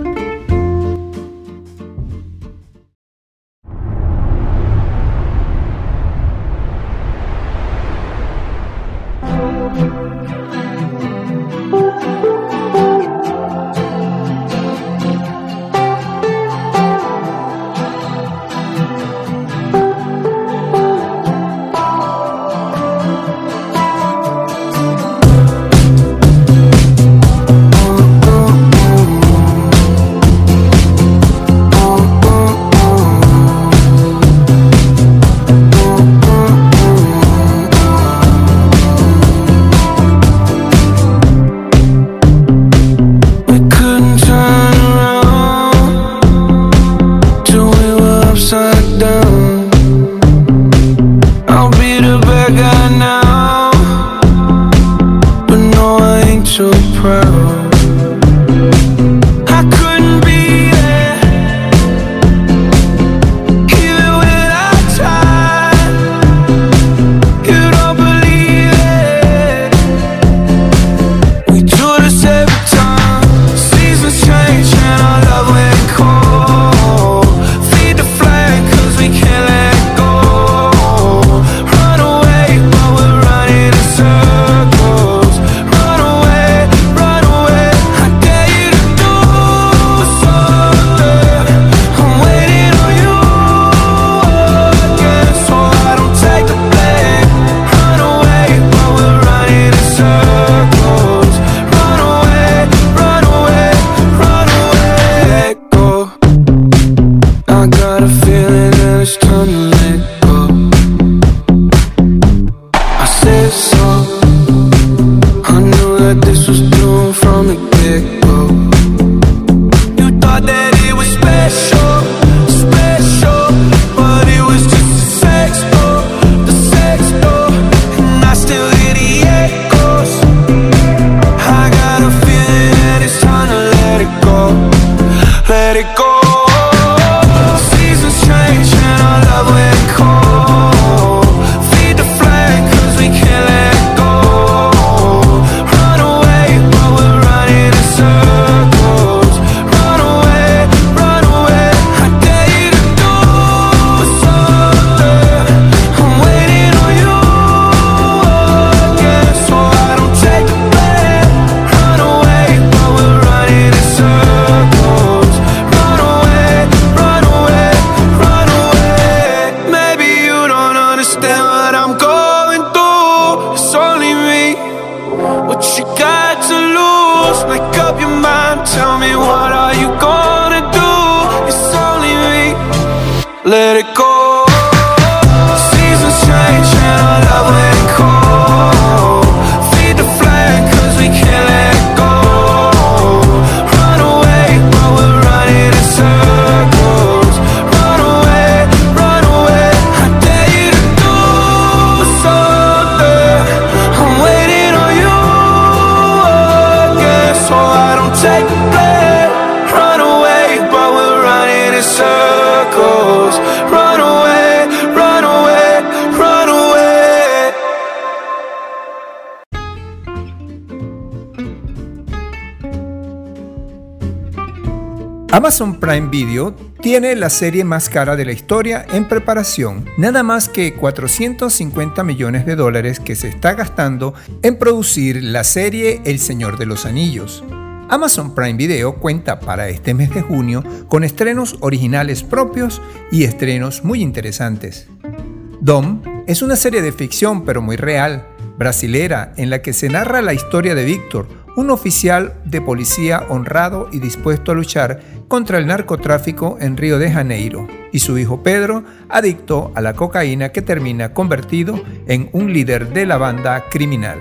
Video tiene la serie más cara de la historia en preparación, nada más que 450 millones de dólares que se está gastando en producir la serie El Señor de los Anillos. Amazon Prime Video cuenta para este mes de junio con estrenos originales propios y estrenos muy interesantes. Dom es una serie de ficción pero muy real, brasilera, en la que se narra la historia de Víctor, un oficial de policía honrado y dispuesto a luchar contra el narcotráfico en Río de Janeiro, y su hijo Pedro, adicto a la cocaína que termina convertido en un líder de la banda criminal.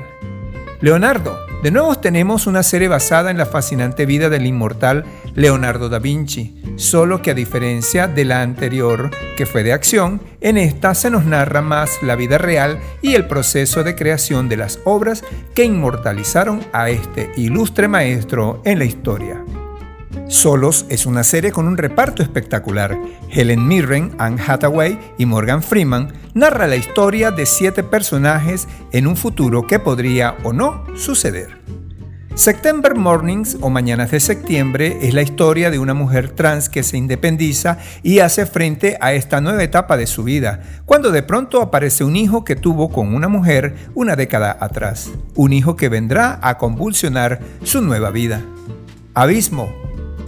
Leonardo. De nuevo tenemos una serie basada en la fascinante vida del inmortal Leonardo da Vinci, solo que a diferencia de la anterior, que fue de acción, en esta se nos narra más la vida real y el proceso de creación de las obras que inmortalizaron a este ilustre maestro en la historia. Solos es una serie con un reparto espectacular. Helen Mirren, Anne Hathaway y Morgan Freeman narra la historia de siete personajes en un futuro que podría o no suceder. September Mornings o Mañanas de Septiembre es la historia de una mujer trans que se independiza y hace frente a esta nueva etapa de su vida, cuando de pronto aparece un hijo que tuvo con una mujer una década atrás, un hijo que vendrá a convulsionar su nueva vida. Abismo,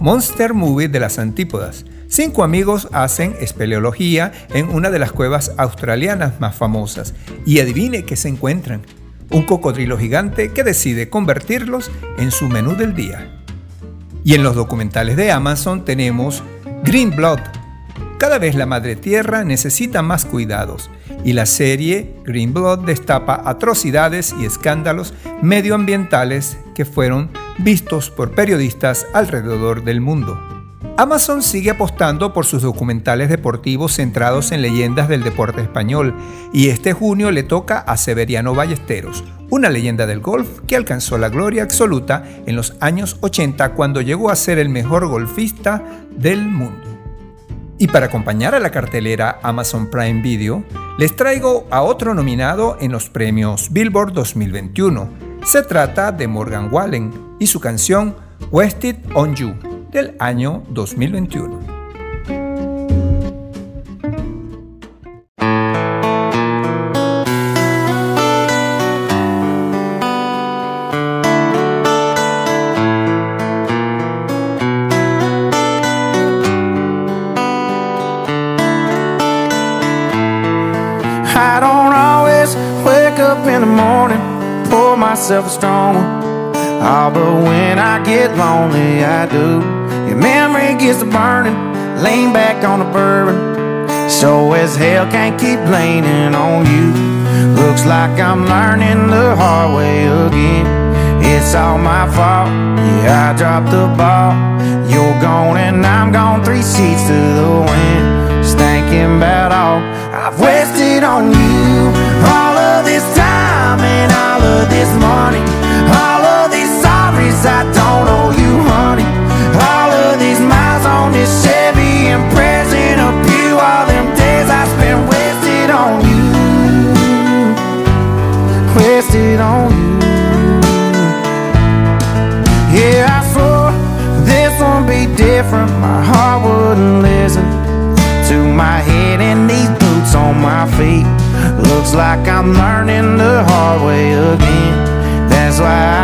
Monster Movie de las Antípodas. Cinco amigos hacen espeleología en una de las cuevas australianas más famosas y adivine qué se encuentran. Un cocodrilo gigante que decide convertirlos en su menú del día. Y en los documentales de Amazon tenemos Green Blood. Cada vez la madre tierra necesita más cuidados y la serie Green Blood destapa atrocidades y escándalos medioambientales que fueron vistos por periodistas alrededor del mundo. Amazon sigue apostando por sus documentales deportivos centrados en leyendas del deporte español y este junio le toca a Severiano Ballesteros, una leyenda del golf que alcanzó la gloria absoluta en los años 80 cuando llegó a ser el mejor golfista del mundo. Y para acompañar a la cartelera Amazon Prime Video, les traigo a otro nominado en los premios Billboard 2021. Se trata de Morgan Wallen y su canción Wasted on You del año 2021. I don't always wake up in the morning, pour myself. Oh, but when I get lonely, I do. Your memory gets to burning, lean back on the bourbon. So as hell can't keep leaning on you. Looks like I'm learning the hard way again. It's all my fault. Yeah, I dropped the ball. You're gone and I'm gone, three seats to the wind. Just thinking about all I've wasted on you. All of this time and all of this. Like I'm learning the hard way again. That's why I've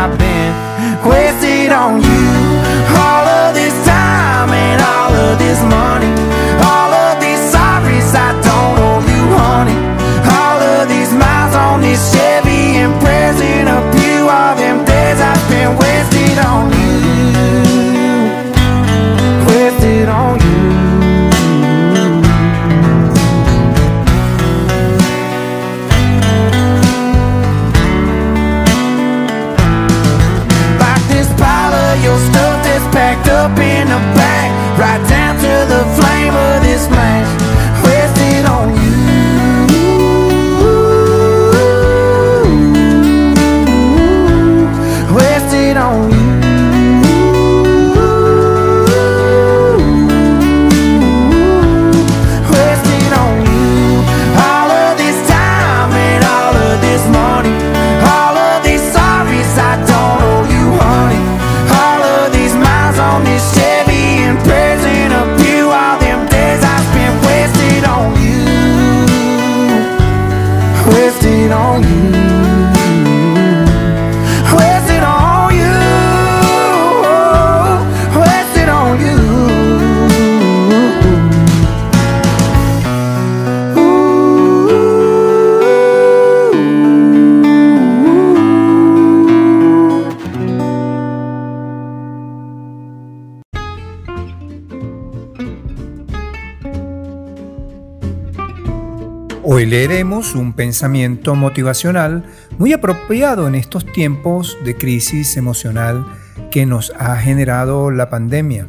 leeremos un pensamiento motivacional muy apropiado en estos tiempos de crisis emocional que nos ha generado la pandemia.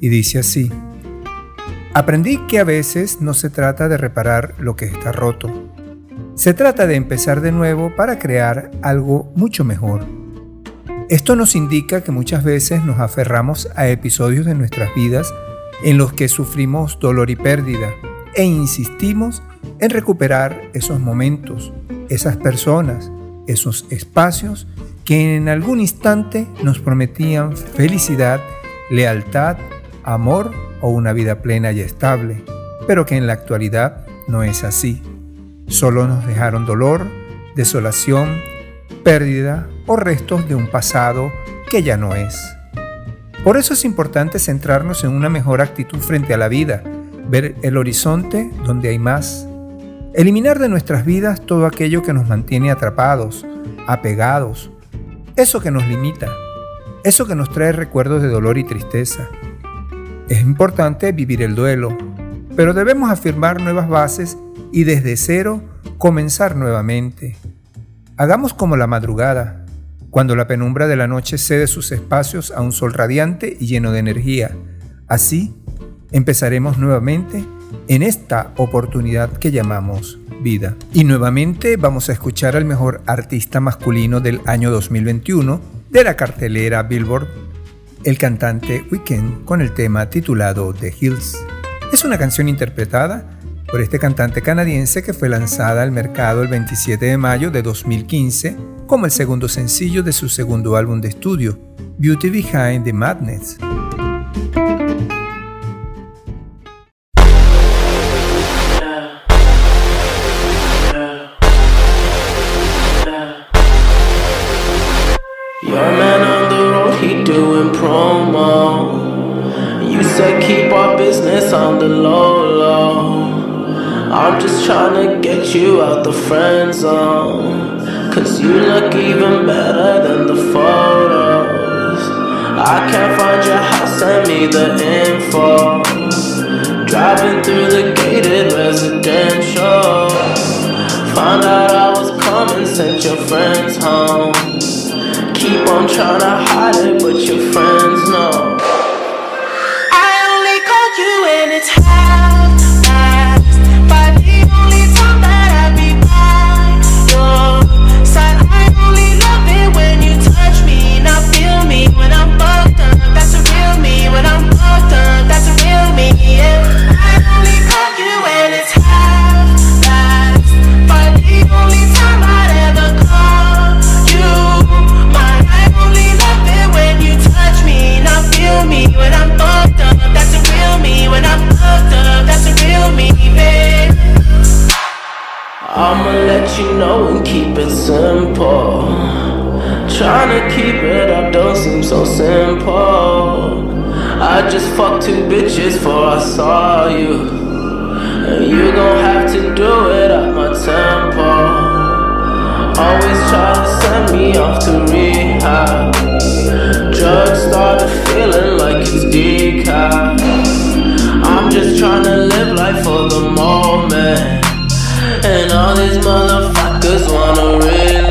Y dice así, aprendí que a veces no se trata de reparar lo que está roto, se trata de empezar de nuevo para crear algo mucho mejor. Esto nos indica que muchas veces nos aferramos a episodios de nuestras vidas en los que sufrimos dolor y pérdida e insistimos en recuperar esos momentos, esas personas, esos espacios que en algún instante nos prometían felicidad, lealtad, amor o una vida plena y estable, pero que en la actualidad no es así. Solo nos dejaron dolor, desolación, pérdida o restos de un pasado que ya no es. Por eso es importante centrarnos en una mejor actitud frente a la vida, ver el horizonte donde hay más, eliminar de nuestras vidas todo aquello que nos mantiene atrapados, apegados, eso que nos limita, eso que nos trae recuerdos de dolor y tristeza. Es importante vivir el duelo, pero debemos afirmar nuevas bases y desde cero comenzar nuevamente. Hagamos como la madrugada, cuando la penumbra de la noche cede sus espacios a un sol radiante y lleno de energía. Así, empezaremos nuevamente en esta oportunidad que llamamos vida. Y nuevamente vamos a escuchar al mejor artista masculino del año 2021 de la cartelera Billboard, el cantante Weekend con el tema titulado The Hills. Es una canción interpretada por este cantante canadiense que fue lanzada al mercado el 27 de mayo de 2015 como el segundo sencillo de su segundo álbum de estudio, Beauty Behind the Madness. You out the friend zone. Cause you look even better than the photos. I can't find your house, send me the info. Driving through the gated residential. Found out I was coming, sent your friends home. Keep on trying to hide it, but your friends know. I'ma let you know and keep it simple. Trying to keep it up don't seem so simple. I just fucked two bitches before I saw you. And you gon' have to do it at my tempo. Always try to send me off to rehab. Drugs started feeling like it's decaf. I'm just trying to live life for the moment. And all these motherfuckers wanna realize.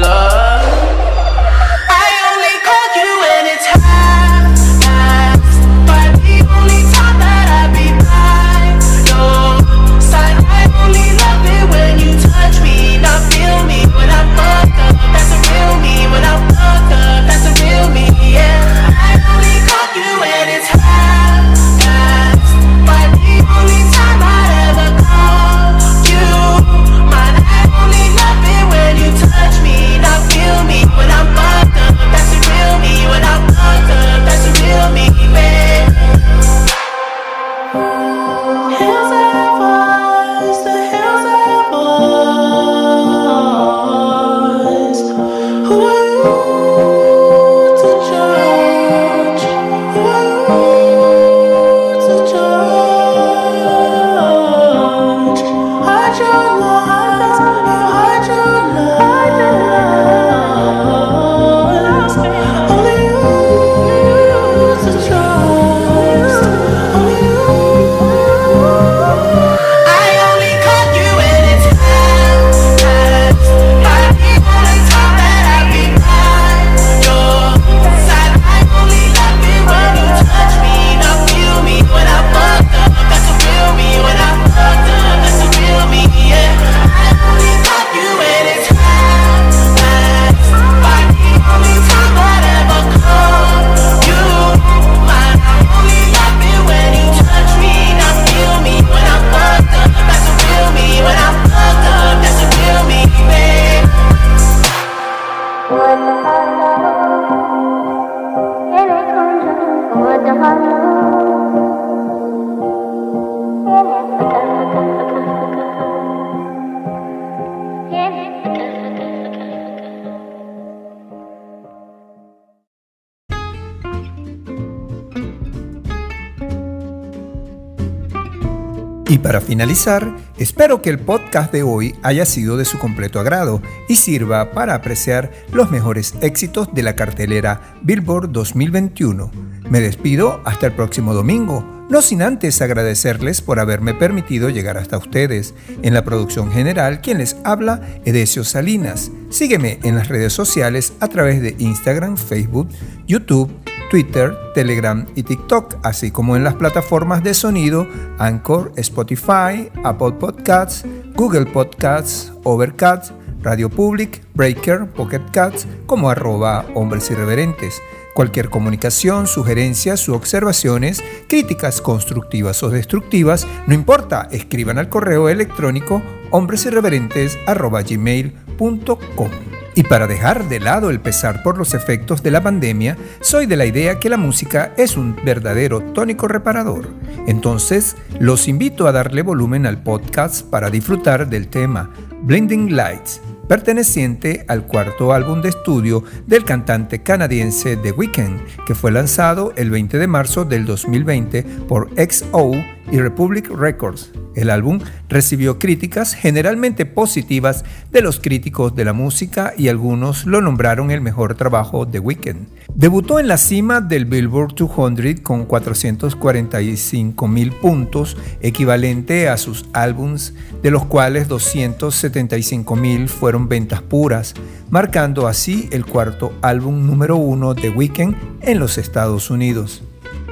Para finalizar, espero que el podcast de hoy haya sido de su completo agrado y sirva para apreciar los mejores éxitos de la cartelera Billboard 2021. Me despido hasta el próximo domingo, no sin antes agradecerles por haberme permitido llegar hasta ustedes. En la producción general, quien les habla, Edesio Salinas. Sígueme en las redes sociales a través de Instagram, Facebook, YouTube, Twitter, Telegram y TikTok, así como en las plataformas de sonido Anchor, Spotify, Apple Podcasts, Google Podcasts, Overcast, Radio Public, Breaker, Pocket Cats, como arroba hombres irreverentes. Cualquier comunicación, sugerencias u observaciones, críticas constructivas o destructivas, no importa, escriban al correo electrónico hombresirreverentes.gmail.com. Y para dejar de lado el pesar por los efectos de la pandemia, soy de la idea que la música es un verdadero tónico reparador. Entonces, los invito a darle volumen al podcast para disfrutar del tema Blinding Lights, perteneciente al cuarto álbum de estudio del cantante canadiense The Weeknd, que fue lanzado el 20 de marzo del 2020 por XO y Republic Records. El álbum recibió críticas generalmente positivas de los críticos de la música y algunos lo nombraron el mejor trabajo de Weeknd. Debutó en la cima del Billboard 200 con 445 mil puntos, equivalente a sus álbums, de los cuales 275 mil fueron ventas puras, marcando así el cuarto álbum número uno de Weeknd en los Estados Unidos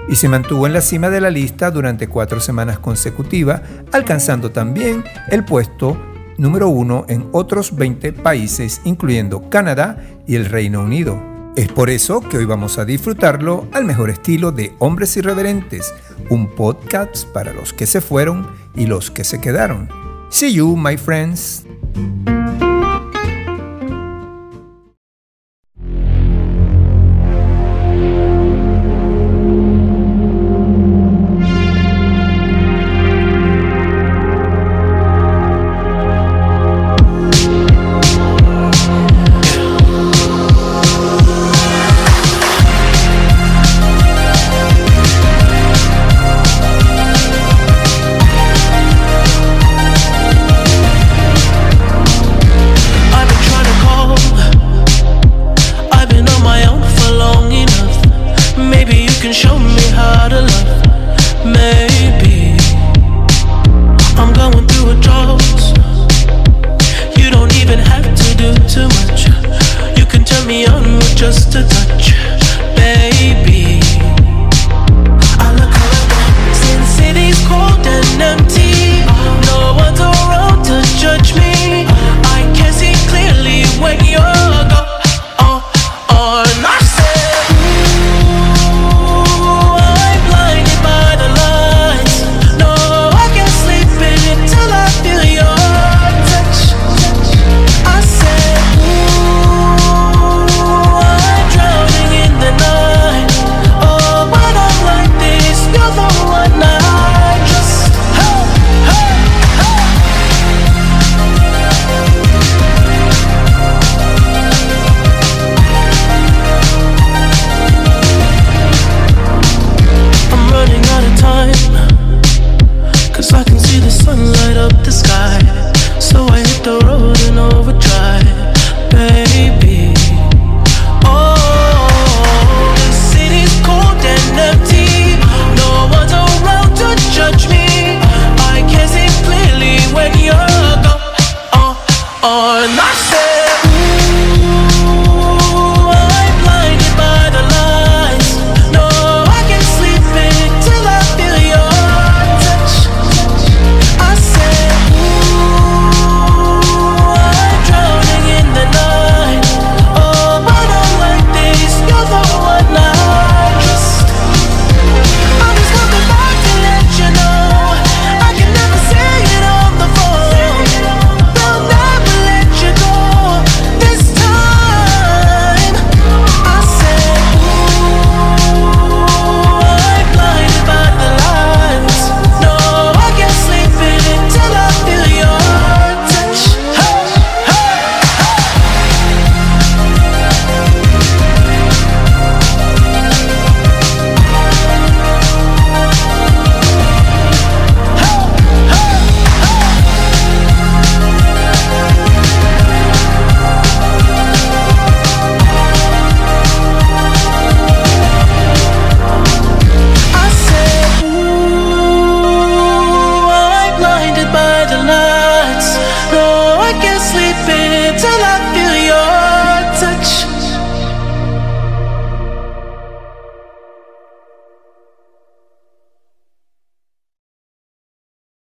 y se mantuvo en la cima de la lista durante cuatro semanas consecutivas, alcanzando también el puesto número uno en otros 20 países, incluyendo Canadá y el Reino Unido. Es por eso que hoy vamos a disfrutarlo al mejor estilo de Hombres Irreverentes, un podcast para los que se fueron y los que se quedaron. See you, my friends.